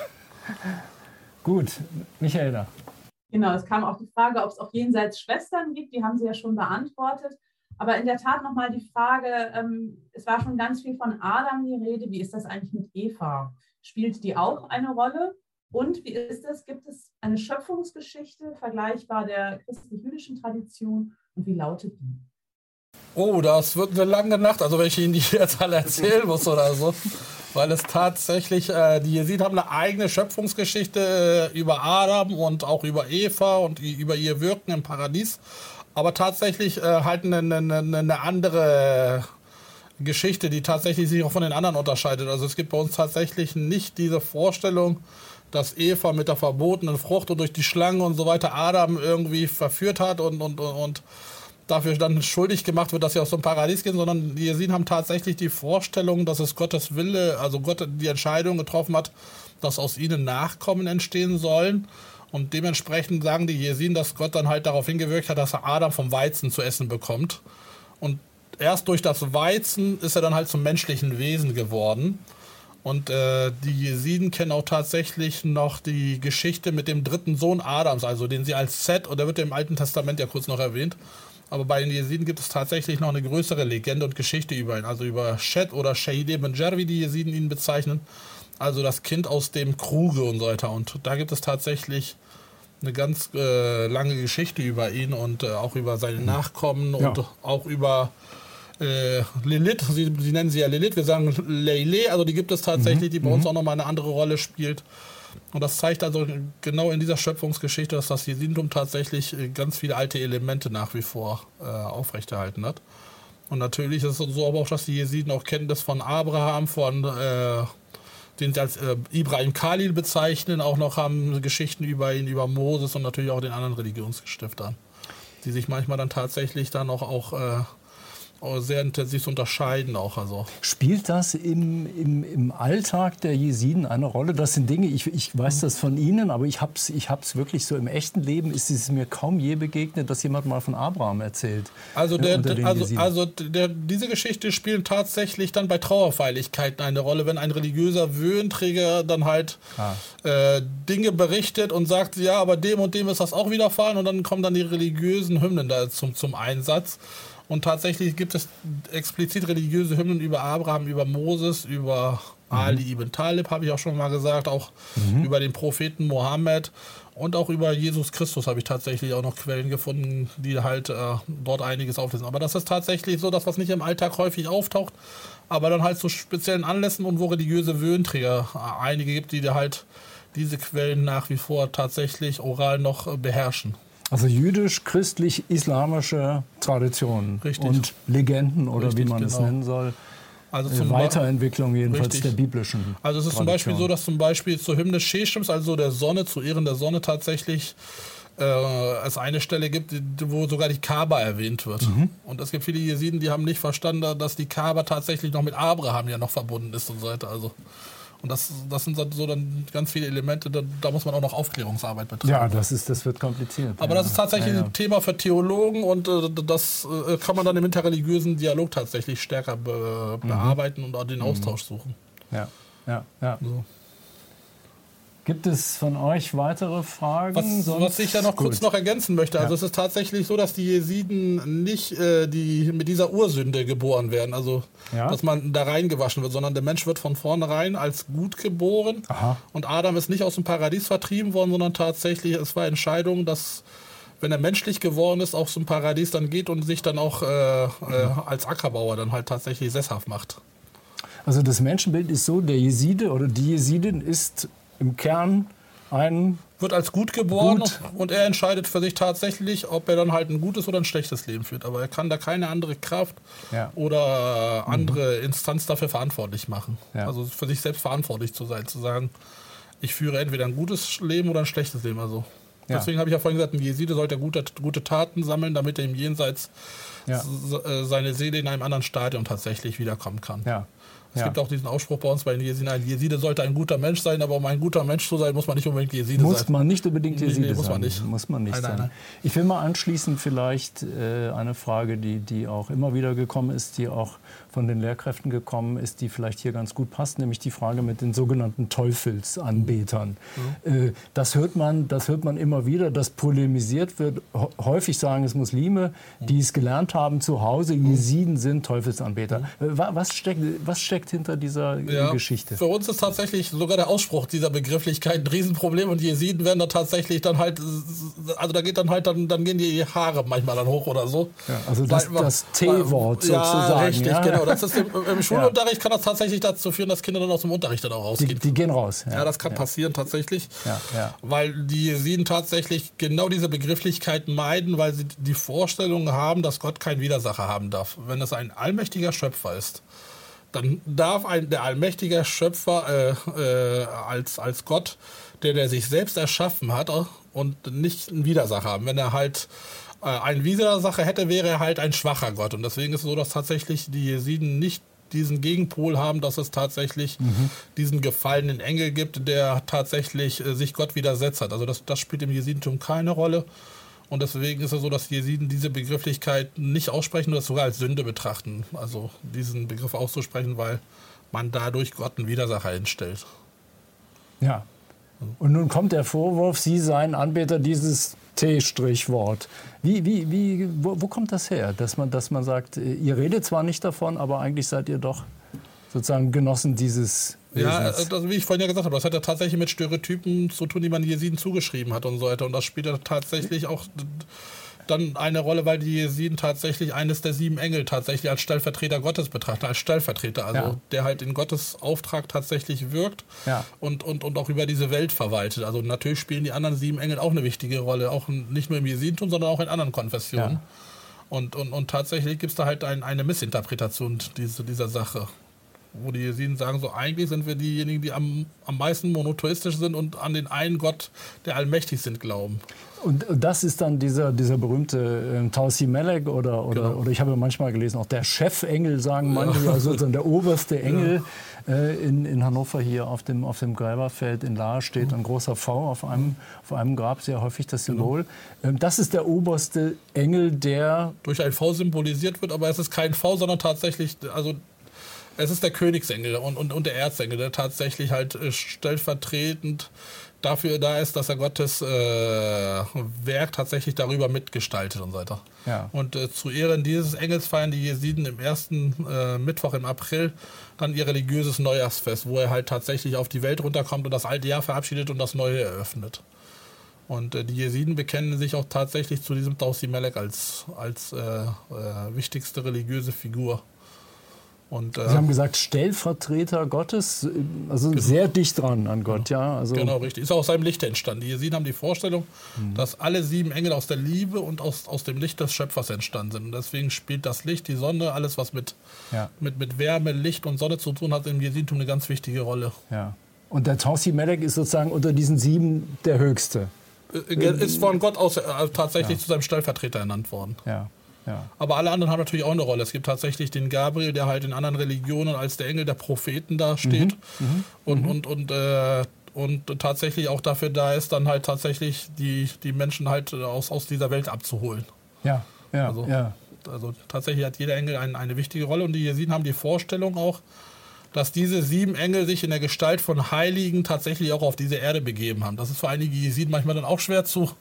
[LAUGHS] Gut, Michaela. Genau, es kam auch die Frage, ob es auch jenseits Schwestern gibt. Die haben Sie ja schon beantwortet. Aber in der Tat nochmal die Frage, ähm, es war schon ganz viel von Adam die Rede. Wie ist das eigentlich mit Eva? Spielt die auch eine Rolle? Und wie ist es? Gibt es eine Schöpfungsgeschichte vergleichbar der christlich-jüdischen Tradition und wie lautet die? Oh, das wird eine lange Nacht, also wenn ich Ihnen die [LAUGHS] jetzt alle erzählen muss oder so. weil es tatsächlich, äh, die Jesiden haben eine eigene Schöpfungsgeschichte äh, über Adam und auch über Eva und über ihr Wirken im Paradies, aber tatsächlich äh, halt eine, eine, eine andere Geschichte, die tatsächlich sich auch von den anderen unterscheidet. Also es gibt bei uns tatsächlich nicht diese Vorstellung, dass Eva mit der verbotenen Frucht und durch die Schlange und so weiter Adam irgendwie verführt hat und, und, und dafür dann schuldig gemacht wird, dass sie aus dem Paradies gehen, sondern die Jesiden haben tatsächlich die Vorstellung, dass es Gottes Wille, also Gott die Entscheidung getroffen hat, dass aus ihnen Nachkommen entstehen sollen. Und dementsprechend sagen die Jesiden, dass Gott dann halt darauf hingewirkt hat, dass er Adam vom Weizen zu essen bekommt. Und erst durch das Weizen ist er dann halt zum menschlichen Wesen geworden. Und äh, die Jesiden kennen auch tatsächlich noch die Geschichte mit dem dritten Sohn Adams, also den sie als Set, oder wird im Alten Testament ja kurz noch erwähnt, aber bei den Jesiden gibt es tatsächlich noch eine größere Legende und Geschichte über ihn. Also über Shed oder Shahid ibn Jar, wie die Jesiden ihn bezeichnen. Also das Kind aus dem Kruge und so weiter. Und da gibt es tatsächlich eine ganz äh, lange Geschichte über ihn und äh, auch über seine Nachkommen ja. und auch über äh, Lilith. Sie, sie, nennen sie ja Lilith. Wir sagen Leile, also die gibt es tatsächlich, mhm. die bei uns mhm. auch nochmal eine andere Rolle spielt. Und das zeigt also genau in dieser Schöpfungsgeschichte, dass das Jesidentum tatsächlich äh, ganz viele alte Elemente nach wie vor äh, aufrechterhalten hat. Und natürlich ist es so aber auch, dass die Jesiden auch Kenntnis von Abraham, von äh, den sie als äh, Ibrahim Khalil bezeichnen, auch noch haben Geschichten über ihn, über Moses und natürlich auch den anderen Religionsgestiftern, die sich manchmal dann tatsächlich dann auch, auch äh, sehr intensiv unterscheiden auch. Also. Spielt das im, im, im Alltag der Jesiden eine Rolle? Das sind Dinge, ich, ich weiß das von Ihnen, aber ich habe es ich hab's wirklich so im echten Leben, ist es mir kaum je begegnet, dass jemand mal von Abraham erzählt. Also, der, also, also der, diese Geschichte spielt tatsächlich dann bei Trauerfeierlichkeiten eine Rolle, wenn ein religiöser Wöhnträger dann halt ah. äh, Dinge berichtet und sagt, ja, aber dem und dem ist das auch widerfahren und dann kommen dann die religiösen Hymnen da zum, zum Einsatz. Und tatsächlich gibt es explizit religiöse Hymnen über Abraham, über Moses, über mhm. Ali ibn Talib, habe ich auch schon mal gesagt, auch mhm. über den Propheten Mohammed und auch über Jesus Christus habe ich tatsächlich auch noch Quellen gefunden, die halt äh, dort einiges auflesen. Aber das ist tatsächlich so, dass was nicht im Alltag häufig auftaucht, aber dann halt zu speziellen Anlässen und wo religiöse Wöhnträger äh, einige gibt, die halt diese Quellen nach wie vor tatsächlich oral noch äh, beherrschen. Also jüdisch-christlich-islamische Traditionen Richtig. und Legenden oder Richtig, wie man genau. es nennen soll. Also zum Weiterentwicklung jedenfalls Richtig. der biblischen. Also es ist Tradition. zum Beispiel so, dass zum Beispiel zur Hymne Sheshems, also der Sonne, zu Ehren der Sonne tatsächlich äh, es eine Stelle gibt, wo sogar die Kaaba erwähnt wird. Mhm. Und es gibt viele Jesiden, die haben nicht verstanden, dass die Kaaba tatsächlich noch mit Abraham ja noch verbunden ist und so weiter. Also und das, das sind so dann ganz viele Elemente, da, da, muss man auch noch Aufklärungsarbeit betreiben. Ja, das, ist, das wird kompliziert. Aber ja. das ist tatsächlich ja, ja. ein Thema für Theologen und äh, das äh, kann man dann im interreligiösen Dialog tatsächlich stärker be mhm. bearbeiten und auch den mhm. Austausch suchen. Ja, ja, ja. So. Gibt es von euch weitere Fragen? Was, was ich ja noch Gut. kurz noch ergänzen möchte. Also ja. es ist tatsächlich so, dass die Jesiden nicht äh, die mit dieser Ursünde geboren werden. Also ja. dass man da reingewaschen wird, sondern der Mensch wird von vornherein als gut geboren. Aha. Und Adam ist nicht aus dem Paradies vertrieben worden, sondern tatsächlich, es war Entscheidung, dass wenn er menschlich geworden ist, auch zum Paradies dann geht und sich dann auch äh, äh, als Ackerbauer dann halt tatsächlich sesshaft macht. Also das Menschenbild ist so, der Jeside oder die Jesidin ist im Kern ein wird als gut geboren gut. und er entscheidet für sich tatsächlich, ob er dann halt ein gutes oder ein schlechtes Leben führt. Aber er kann da keine andere Kraft ja. oder andere mhm. Instanz dafür verantwortlich machen. Ja. Also für sich selbst verantwortlich zu sein, zu sagen, ich führe entweder ein gutes Leben oder ein schlechtes Leben. Also ja. deswegen habe ich ja vorhin gesagt, ein Jeside sollte gute, gute Taten sammeln, damit er im Jenseits äh, seine Seele in einem anderen Stadium tatsächlich wiederkommen kann. Ja. Es ja. gibt auch diesen Ausspruch bei uns bei den Jesiden, ein Jeside sollte ein guter Mensch sein, aber um ein guter Mensch zu sein, muss man nicht unbedingt Jeside muss sein. Muss man nicht unbedingt Jeside nee, nee, muss sein. Man nicht. Muss man nicht nein, sein. Nein, nein. Ich will mal anschließen vielleicht äh, eine Frage, die, die auch immer wieder gekommen ist, die auch von den Lehrkräften gekommen ist, die vielleicht hier ganz gut passt, nämlich die Frage mit den sogenannten Teufelsanbetern. Mhm. Das, hört man, das hört man immer wieder, dass polemisiert wird. Häufig sagen es Muslime, die es gelernt haben zu Hause, mhm. Jesiden sind Teufelsanbeter. Mhm. Äh, was steckt, was steckt hinter dieser ja, Geschichte? Für uns ist tatsächlich sogar der Ausspruch dieser Begrifflichkeit ein Riesenproblem und Jesiden werden da tatsächlich dann halt, also da geht dann halt, dann, dann gehen die Haare manchmal dann hoch oder so. Ja, also das, das T-Wort sozusagen. Ja, richtig, ja? genau genau. Das ist im, im Schulunterricht kann das tatsächlich dazu führen, dass Kinder dann aus dem Unterricht dann auch rausgehen. Die, die gehen raus. Ja, das kann passieren tatsächlich. Ja, ja. Weil die Jesiden tatsächlich genau diese Begrifflichkeiten meiden, weil sie die Vorstellung haben, dass Gott keinen Widersacher haben darf. Wenn es ein allmächtiger Schöpfer ist, dann darf ein, der allmächtige Schöpfer äh, äh, als, als Gott, der, der sich selbst erschaffen hat und nicht einen Widersacher haben. Wenn er halt äh, einen Widersacher hätte, wäre er halt ein schwacher Gott. Und deswegen ist es so, dass tatsächlich die Jesiden nicht diesen Gegenpol haben, dass es tatsächlich mhm. diesen gefallenen Engel gibt, der tatsächlich äh, sich Gott widersetzt hat. Also das, das spielt im Jesidentum keine Rolle. Und deswegen ist es so, dass die Jesiden diese Begrifflichkeit nicht aussprechen oder sogar als Sünde betrachten. Also diesen Begriff auszusprechen, weil man dadurch Gott einen Widersacher hinstellt. Ja. Und nun kommt der Vorwurf, Sie seien Anbeter dieses T-Wort. Wie, wie, wie, wo, wo, kommt das her, dass man, dass man sagt, ihr redet zwar nicht davon, aber eigentlich seid ihr doch sozusagen Genossen dieses ja, also, wie ich vorhin ja gesagt habe, das hat ja tatsächlich mit Stereotypen zu tun, die man Jesiden zugeschrieben hat und so weiter. Und das spielt ja tatsächlich auch dann eine Rolle, weil die Jesiden tatsächlich eines der sieben Engel tatsächlich als Stellvertreter Gottes betrachten, als Stellvertreter, also ja. der halt in Gottes Auftrag tatsächlich wirkt ja. und, und, und auch über diese Welt verwaltet. Also natürlich spielen die anderen sieben Engel auch eine wichtige Rolle, auch nicht nur im Jesidentum, sondern auch in anderen Konfessionen. Ja. Und, und, und tatsächlich gibt es da halt ein, eine Missinterpretation diese, dieser Sache wo die Jesiden sagen, so eigentlich sind wir diejenigen, die am, am meisten monotheistisch sind und an den einen Gott, der allmächtig sind, glauben. Und das ist dann dieser, dieser berühmte äh, Tausi Melek oder, oder, genau. oder ich habe manchmal gelesen, auch der Chefengel, sagen manche, ja. also [LAUGHS] der oberste Engel. Ja. Äh, in, in Hannover hier auf dem, auf dem Gräberfeld in Lahr steht ein großer V auf einem, auf einem Grab, sehr häufig das genau. Symbol. Genau. Das ist der oberste Engel, der... Durch ein V symbolisiert wird, aber es ist kein V, sondern tatsächlich, also es ist der Königsengel und, und, und der Erzengel, der tatsächlich halt äh, stellvertretend dafür da ist, dass er Gottes äh, Werk tatsächlich darüber mitgestaltet und so weiter. Ja. Und äh, zu Ehren dieses Engels feiern die Jesiden im ersten äh, Mittwoch im April dann ihr religiöses Neujahrsfest, wo er halt tatsächlich auf die Welt runterkommt und das alte Jahr verabschiedet und das neue eröffnet. Und äh, die Jesiden bekennen sich auch tatsächlich zu diesem Tausi Melek als, als äh, wichtigste religiöse Figur. Und, äh, Sie haben gesagt, Stellvertreter Gottes, also genau. sehr dicht dran an Gott, genau. ja. Also genau, richtig. Ist auch aus seinem Licht entstanden. Die Jesiden haben die Vorstellung, mhm. dass alle sieben Engel aus der Liebe und aus, aus dem Licht des Schöpfers entstanden sind. Und deswegen spielt das Licht, die Sonne, alles, was mit, ja. mit, mit Wärme, Licht und Sonne zu tun hat, im Jesidentum eine ganz wichtige Rolle. Ja. Und der Tausi Melek ist sozusagen unter diesen sieben der höchste. Äh, ist von Gott aus äh, tatsächlich ja. zu seinem Stellvertreter ernannt worden. Ja. Ja. Aber alle anderen haben natürlich auch eine Rolle. Es gibt tatsächlich den Gabriel, der halt in anderen Religionen als der Engel der Propheten dasteht. Mhm. Mhm. Und, mhm. und, und, äh, und tatsächlich auch dafür da ist, dann halt tatsächlich die, die Menschen halt aus, aus dieser Welt abzuholen. Ja, ja, also, ja. Also tatsächlich hat jeder Engel ein, eine wichtige Rolle und die Jesiden haben die Vorstellung auch, dass diese sieben Engel sich in der Gestalt von Heiligen tatsächlich auch auf diese Erde begeben haben. Das ist für einige Jesiden manchmal dann auch schwer zu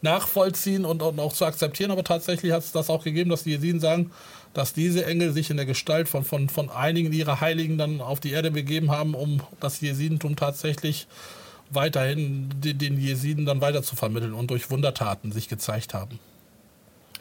nachvollziehen und, und auch zu akzeptieren, aber tatsächlich hat es das auch gegeben, dass die Jesiden sagen, dass diese Engel sich in der Gestalt von, von, von einigen ihrer Heiligen dann auf die Erde begeben haben, um das Jesidentum tatsächlich weiterhin den, den Jesiden dann weiter zu vermitteln und durch Wundertaten sich gezeigt haben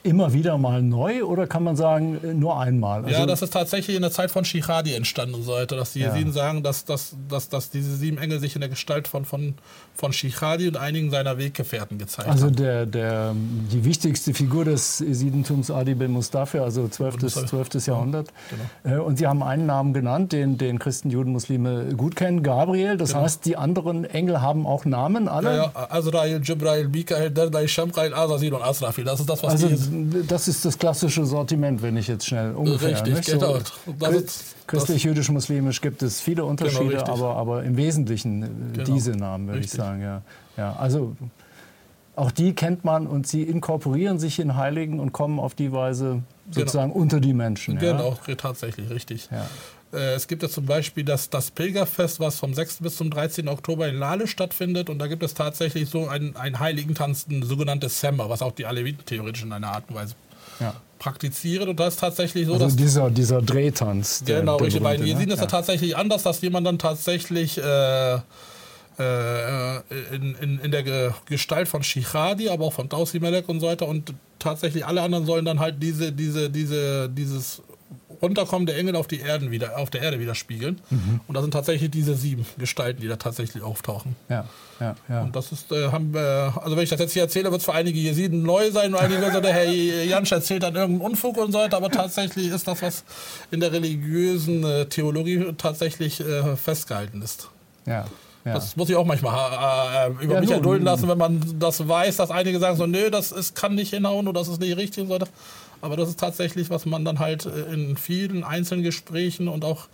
immer wieder mal neu oder kann man sagen, äh, nur einmal? Also ja, das ist tatsächlich in der Zeit von Shichadi entstanden und so weiter, dass die Jesiden ja. sagen, dass, dass, dass, dass diese sieben Engel sich in der Gestalt von, von, von Shichadi und einigen seiner Weggefährten gezeigt also haben. Also der, der, die wichtigste Figur des Jesidentums Adi ben Mustafa, also 12. 12. Jahrhundert. Genau. Äh, und Sie haben einen Namen genannt, den, den Christen, Juden, Muslime gut kennen, Gabriel. Das genau. heißt, die anderen Engel haben auch Namen, alle? Ja, ja. Azrael, Jibrail, Mikael, Dardai, Shamkail, Azazil und Asrafil. Das ist das, was also, die das ist das klassische Sortiment, wenn ich jetzt schnell ungefähr. Richtig, nicht? genau. So, Christlich, jüdisch, muslimisch gibt es viele genau, Unterschiede, genau, aber, aber im Wesentlichen äh, genau. diese Namen, würde ich sagen. Ja. Ja, also auch die kennt man und sie inkorporieren sich in Heiligen und kommen auf die Weise sozusagen genau. unter die Menschen. Genau, ja? tatsächlich, richtig. Ja. Äh, es gibt ja zum Beispiel das, das Pilgerfest, was vom 6. bis zum 13. Oktober in Lale stattfindet. Und da gibt es tatsächlich so einen, einen Heiligentanz, ein sogenanntes Semmer, was auch die Aleviten theoretisch in einer Art und Weise ja. praktizieren. Und das ist tatsächlich so, also dass. Dieser, dieser Drehtanz. Der, genau, der richtig. Bei Jesiden ne? ist ja tatsächlich anders, dass jemand dann tatsächlich. Äh, äh in, in, in der Gestalt von Shichadi, aber auch von Tausi Melek und so weiter. Und tatsächlich alle anderen sollen dann halt diese, diese, diese, dieses runterkommen, der Engel auf, die Erden wieder, auf der Erde widerspiegeln. Mhm. Und das sind tatsächlich diese sieben Gestalten, die da tatsächlich auftauchen. Ja, ja, ja. Und das ist, äh, haben wir, also wenn ich das jetzt hier erzähle, wird es für einige Jesiden neu sein und einige sagen, der Herr Jansch erzählt dann irgendeinen Unfug und so weiter, aber tatsächlich ist das, was in der religiösen äh, Theologie tatsächlich äh, festgehalten ist. Ja. Ja. Das muss ich auch manchmal äh, äh über ja, mich erdulden lassen, wenn man das weiß, dass einige sagen so, nö, das ist, kann nicht hinhauen oder das ist nicht richtig und so weiter. Aber das ist tatsächlich, was man dann halt äh, in vielen einzelnen Gesprächen und auch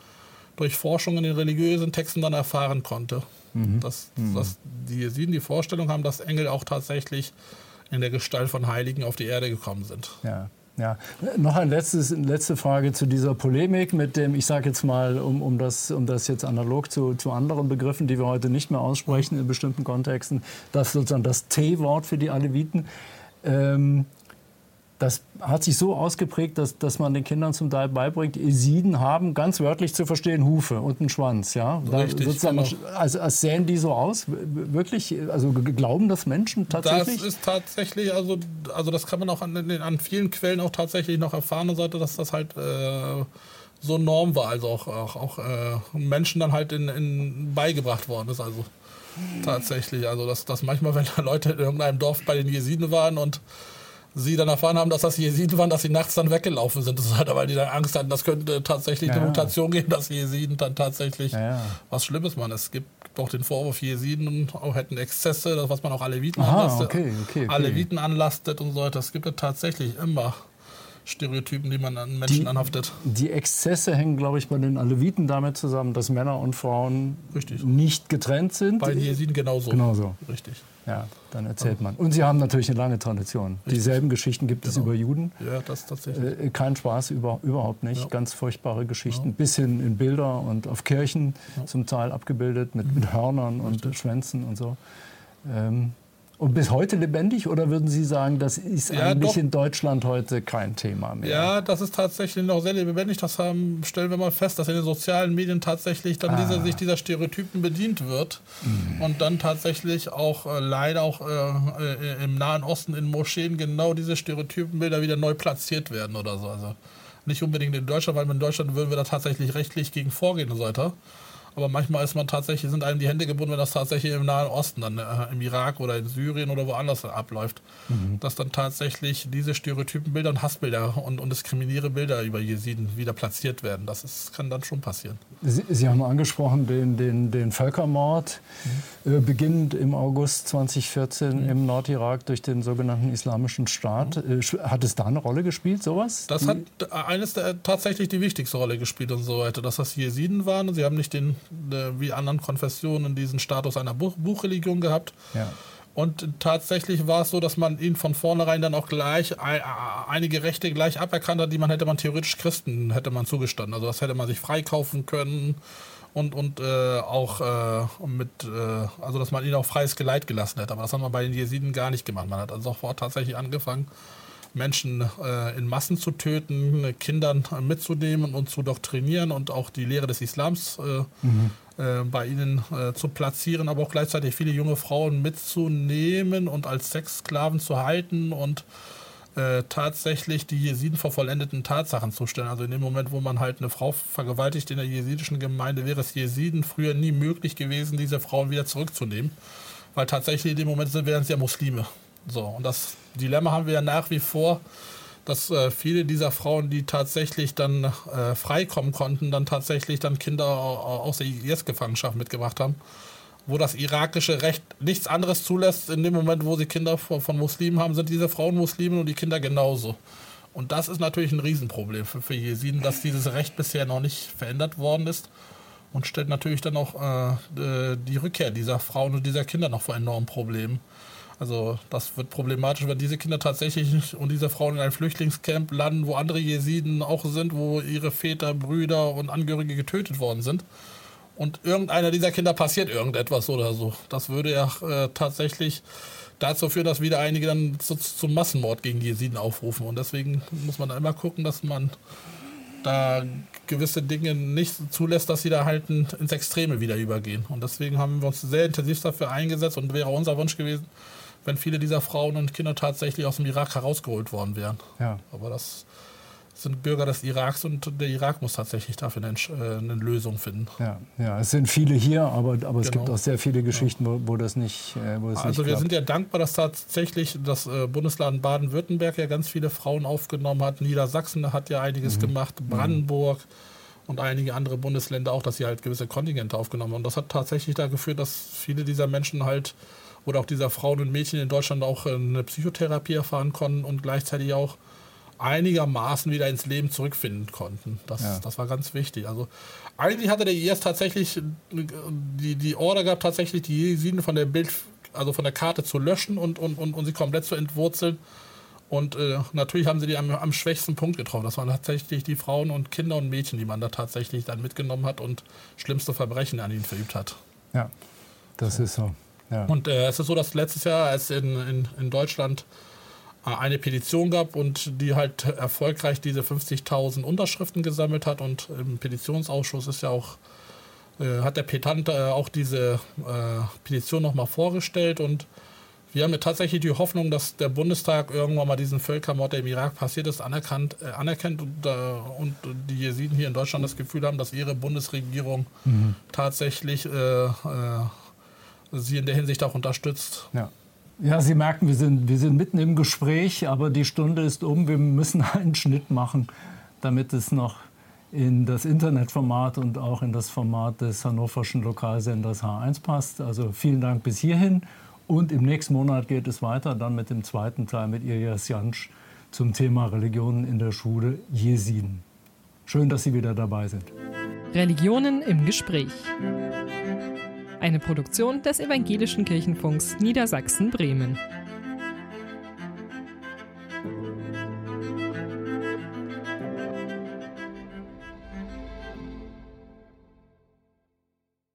durch Forschung in den religiösen Texten dann erfahren konnte. Mhm. Dass, mhm. dass die Jesiden die Vorstellung haben, dass Engel auch tatsächlich in der Gestalt von Heiligen auf die Erde gekommen sind. Ja. Ja, noch eine letzte Frage zu dieser Polemik mit dem, ich sage jetzt mal, um, um, das, um das jetzt analog zu, zu anderen Begriffen, die wir heute nicht mehr aussprechen in bestimmten Kontexten, das sozusagen das T-Wort für die Aleviten. Ähm, das hat sich so ausgeprägt, dass, dass man den Kindern zum Teil beibringt, Esiden haben ganz wörtlich zu verstehen Hufe und einen Schwanz. Ja? Richtig, sozusagen, genau. also, als sähen die so aus? Wirklich? Also glauben das Menschen tatsächlich? Das ist tatsächlich, also, also das kann man auch an, an vielen Quellen auch tatsächlich noch erfahren, dass das halt äh, so Norm war, also auch, auch, auch äh, Menschen dann halt in, in beigebracht worden ist. Also tatsächlich, also dass, dass manchmal, wenn da Leute in irgendeinem Dorf bei den Jesiden waren und sie dann erfahren haben, dass das Jesiden waren, dass sie nachts dann weggelaufen sind. Das ist halt, weil die dann Angst hatten, das könnte tatsächlich ja, eine Mutation geben, dass Jesiden dann tatsächlich ja, was Schlimmes machen. Es gibt auch den Vorwurf, Jesiden hätten Exzesse, das, was man auch Aleviten Aha, anlastet. Okay, okay, okay. Aleviten anlastet und so weiter. Es gibt ja tatsächlich immer Stereotypen, die man an Menschen die, anhaftet. Die Exzesse hängen, glaube ich, bei den Aleviten damit zusammen, dass Männer und Frauen Richtig. nicht getrennt sind. Bei den Jesiden genauso. Genauso. Richtig. Ja, dann erzählt man. Und Sie haben natürlich eine lange Tradition. Richtig. Dieselben Geschichten gibt genau. es über Juden. Ja, das tatsächlich. Äh, kein Spaß, über, überhaupt nicht. Ja. Ganz furchtbare Geschichten. Ja. Bis hin in Bilder und auf Kirchen ja. zum Teil abgebildet mit, mit Hörnern und Schwänzen und so. Ähm, und bis heute lebendig oder würden Sie sagen, das ist ja, eigentlich doch. in Deutschland heute kein Thema mehr? Ja, das ist tatsächlich noch sehr lebendig. Das haben, stellen wir mal fest, dass in den sozialen Medien tatsächlich dann ah. dieser, sich dieser Stereotypen bedient wird mhm. und dann tatsächlich auch äh, leider auch äh, äh, im Nahen Osten in Moscheen genau diese Stereotypenbilder wieder neu platziert werden oder so. Also nicht unbedingt in Deutschland, weil in Deutschland würden wir da tatsächlich rechtlich gegen vorgehen und so weiter. Aber manchmal ist man tatsächlich, sind einem die Hände gebunden, wenn das tatsächlich im Nahen Osten, dann äh, im Irak oder in Syrien oder woanders abläuft. Mhm. Dass dann tatsächlich diese Stereotypenbilder und Hassbilder und, und diskriminierende Bilder über Jesiden wieder platziert werden. Das ist, kann dann schon passieren. Sie, Sie haben angesprochen den, den, den Völkermord, mhm. äh, beginnend im August 2014 mhm. im Nordirak durch den sogenannten Islamischen Staat. Mhm. Äh, hat es da eine Rolle gespielt, sowas? Das hat eines der, tatsächlich die wichtigste Rolle gespielt und so weiter, dass das Jesiden waren. Sie haben nicht den äh, wie anderen Konfessionen diesen Status einer Buch Buchreligion gehabt. Ja. Und tatsächlich war es so, dass man ihnen von vornherein dann auch gleich einige Rechte gleich aberkannt hat, die man hätte man theoretisch Christen hätte man zugestanden. Also das hätte man sich freikaufen können und, und äh, auch äh, mit, äh, also dass man ihnen auch freies Geleit gelassen hätte. Aber das hat man bei den Jesiden gar nicht gemacht. Man hat also sofort tatsächlich angefangen, Menschen äh, in Massen zu töten, Kindern mitzunehmen und zu doktrinieren und auch die Lehre des Islams äh, mhm. äh, bei ihnen äh, zu platzieren, aber auch gleichzeitig viele junge Frauen mitzunehmen und als Sexsklaven zu halten und äh, tatsächlich die Jesiden vor vollendeten Tatsachen zu stellen. Also in dem Moment, wo man halt eine Frau vergewaltigt in der jesidischen Gemeinde, wäre es Jesiden früher nie möglich gewesen, diese Frauen wieder zurückzunehmen. Weil tatsächlich in dem Moment wären sie ja Muslime. So, und das Dilemma haben wir ja nach wie vor, dass äh, viele dieser Frauen, die tatsächlich dann äh, freikommen konnten, dann tatsächlich dann Kinder aus der IS-Gefangenschaft mitgebracht haben, wo das irakische Recht nichts anderes zulässt. In dem Moment, wo sie Kinder von, von Muslimen haben, sind diese Frauen Muslime und die Kinder genauso. Und das ist natürlich ein Riesenproblem für, für Jesiden, dass dieses Recht bisher noch nicht verändert worden ist und stellt natürlich dann auch äh, die Rückkehr dieser Frauen und dieser Kinder noch vor enormen Problemen. Also das wird problematisch, wenn diese Kinder tatsächlich und diese Frauen in ein Flüchtlingscamp landen, wo andere Jesiden auch sind, wo ihre Väter, Brüder und Angehörige getötet worden sind. Und irgendeiner dieser Kinder passiert irgendetwas oder so. Das würde ja äh, tatsächlich dazu führen, dass wieder einige dann zu, zum Massenmord gegen Jesiden aufrufen. Und deswegen muss man da immer gucken, dass man da gewisse Dinge nicht zulässt, dass sie da halt ins Extreme wieder übergehen. Und deswegen haben wir uns sehr intensiv dafür eingesetzt und wäre unser Wunsch gewesen, wenn viele dieser Frauen und Kinder tatsächlich aus dem Irak herausgeholt worden wären. Ja. Aber das sind Bürger des Iraks und der Irak muss tatsächlich dafür eine, äh, eine Lösung finden. Ja, ja, es sind viele hier, aber, aber es genau. gibt auch sehr viele Geschichten, wo, wo das nicht äh, wo das Also nicht wir sind ja dankbar, dass tatsächlich das äh, Bundesland Baden-Württemberg ja ganz viele Frauen aufgenommen hat. Niedersachsen hat ja einiges mhm. gemacht, mhm. Brandenburg mhm. Und einige andere Bundesländer auch, dass sie halt gewisse Kontingente aufgenommen haben. Und das hat tatsächlich dazu geführt, dass viele dieser Menschen halt oder auch dieser Frauen und Mädchen in Deutschland auch eine Psychotherapie erfahren konnten und gleichzeitig auch einigermaßen wieder ins Leben zurückfinden konnten. Das, ja. das war ganz wichtig. Also eigentlich hatte der IS tatsächlich die, die Order gehabt, tatsächlich die Jesiden von der Bild, also von der Karte zu löschen und, und, und, und sie komplett zu entwurzeln. Und äh, natürlich haben sie die am, am, schwächsten Punkt getroffen. Das waren tatsächlich die Frauen und Kinder und Mädchen, die man da tatsächlich dann mitgenommen hat und schlimmste Verbrechen an ihnen verübt hat. Ja, das ist so. Ja. Und äh, es ist so, dass letztes Jahr, als in, in, in Deutschland eine Petition gab und die halt erfolgreich diese 50.000 Unterschriften gesammelt hat und im Petitionsausschuss ist ja auch äh, hat der Petant äh, auch diese äh, Petition nochmal vorgestellt und wir haben ja tatsächlich die Hoffnung, dass der Bundestag irgendwann mal diesen Völkermord, der im Irak passiert ist, anerkannt, äh, anerkennt und, äh, und, die Jesiden hier in Deutschland das Gefühl haben, dass ihre Bundesregierung mhm. tatsächlich äh, sie in der Hinsicht auch unterstützt. Ja. Ja, Sie merken, wir sind, wir sind mitten im Gespräch, aber die Stunde ist um. Wir müssen [LAUGHS] einen Schnitt machen, damit es noch in das Internetformat und auch in das Format des hannoverschen Lokalsenders H1 passt. Also vielen Dank bis hierhin. Und im nächsten Monat geht es weiter, dann mit dem zweiten Teil mit Ilias Jansch zum Thema Religionen in der Schule Jesiden. Schön, dass Sie wieder dabei sind. Religionen im Gespräch. Eine Produktion des Evangelischen Kirchenfunks Niedersachsen-Bremen.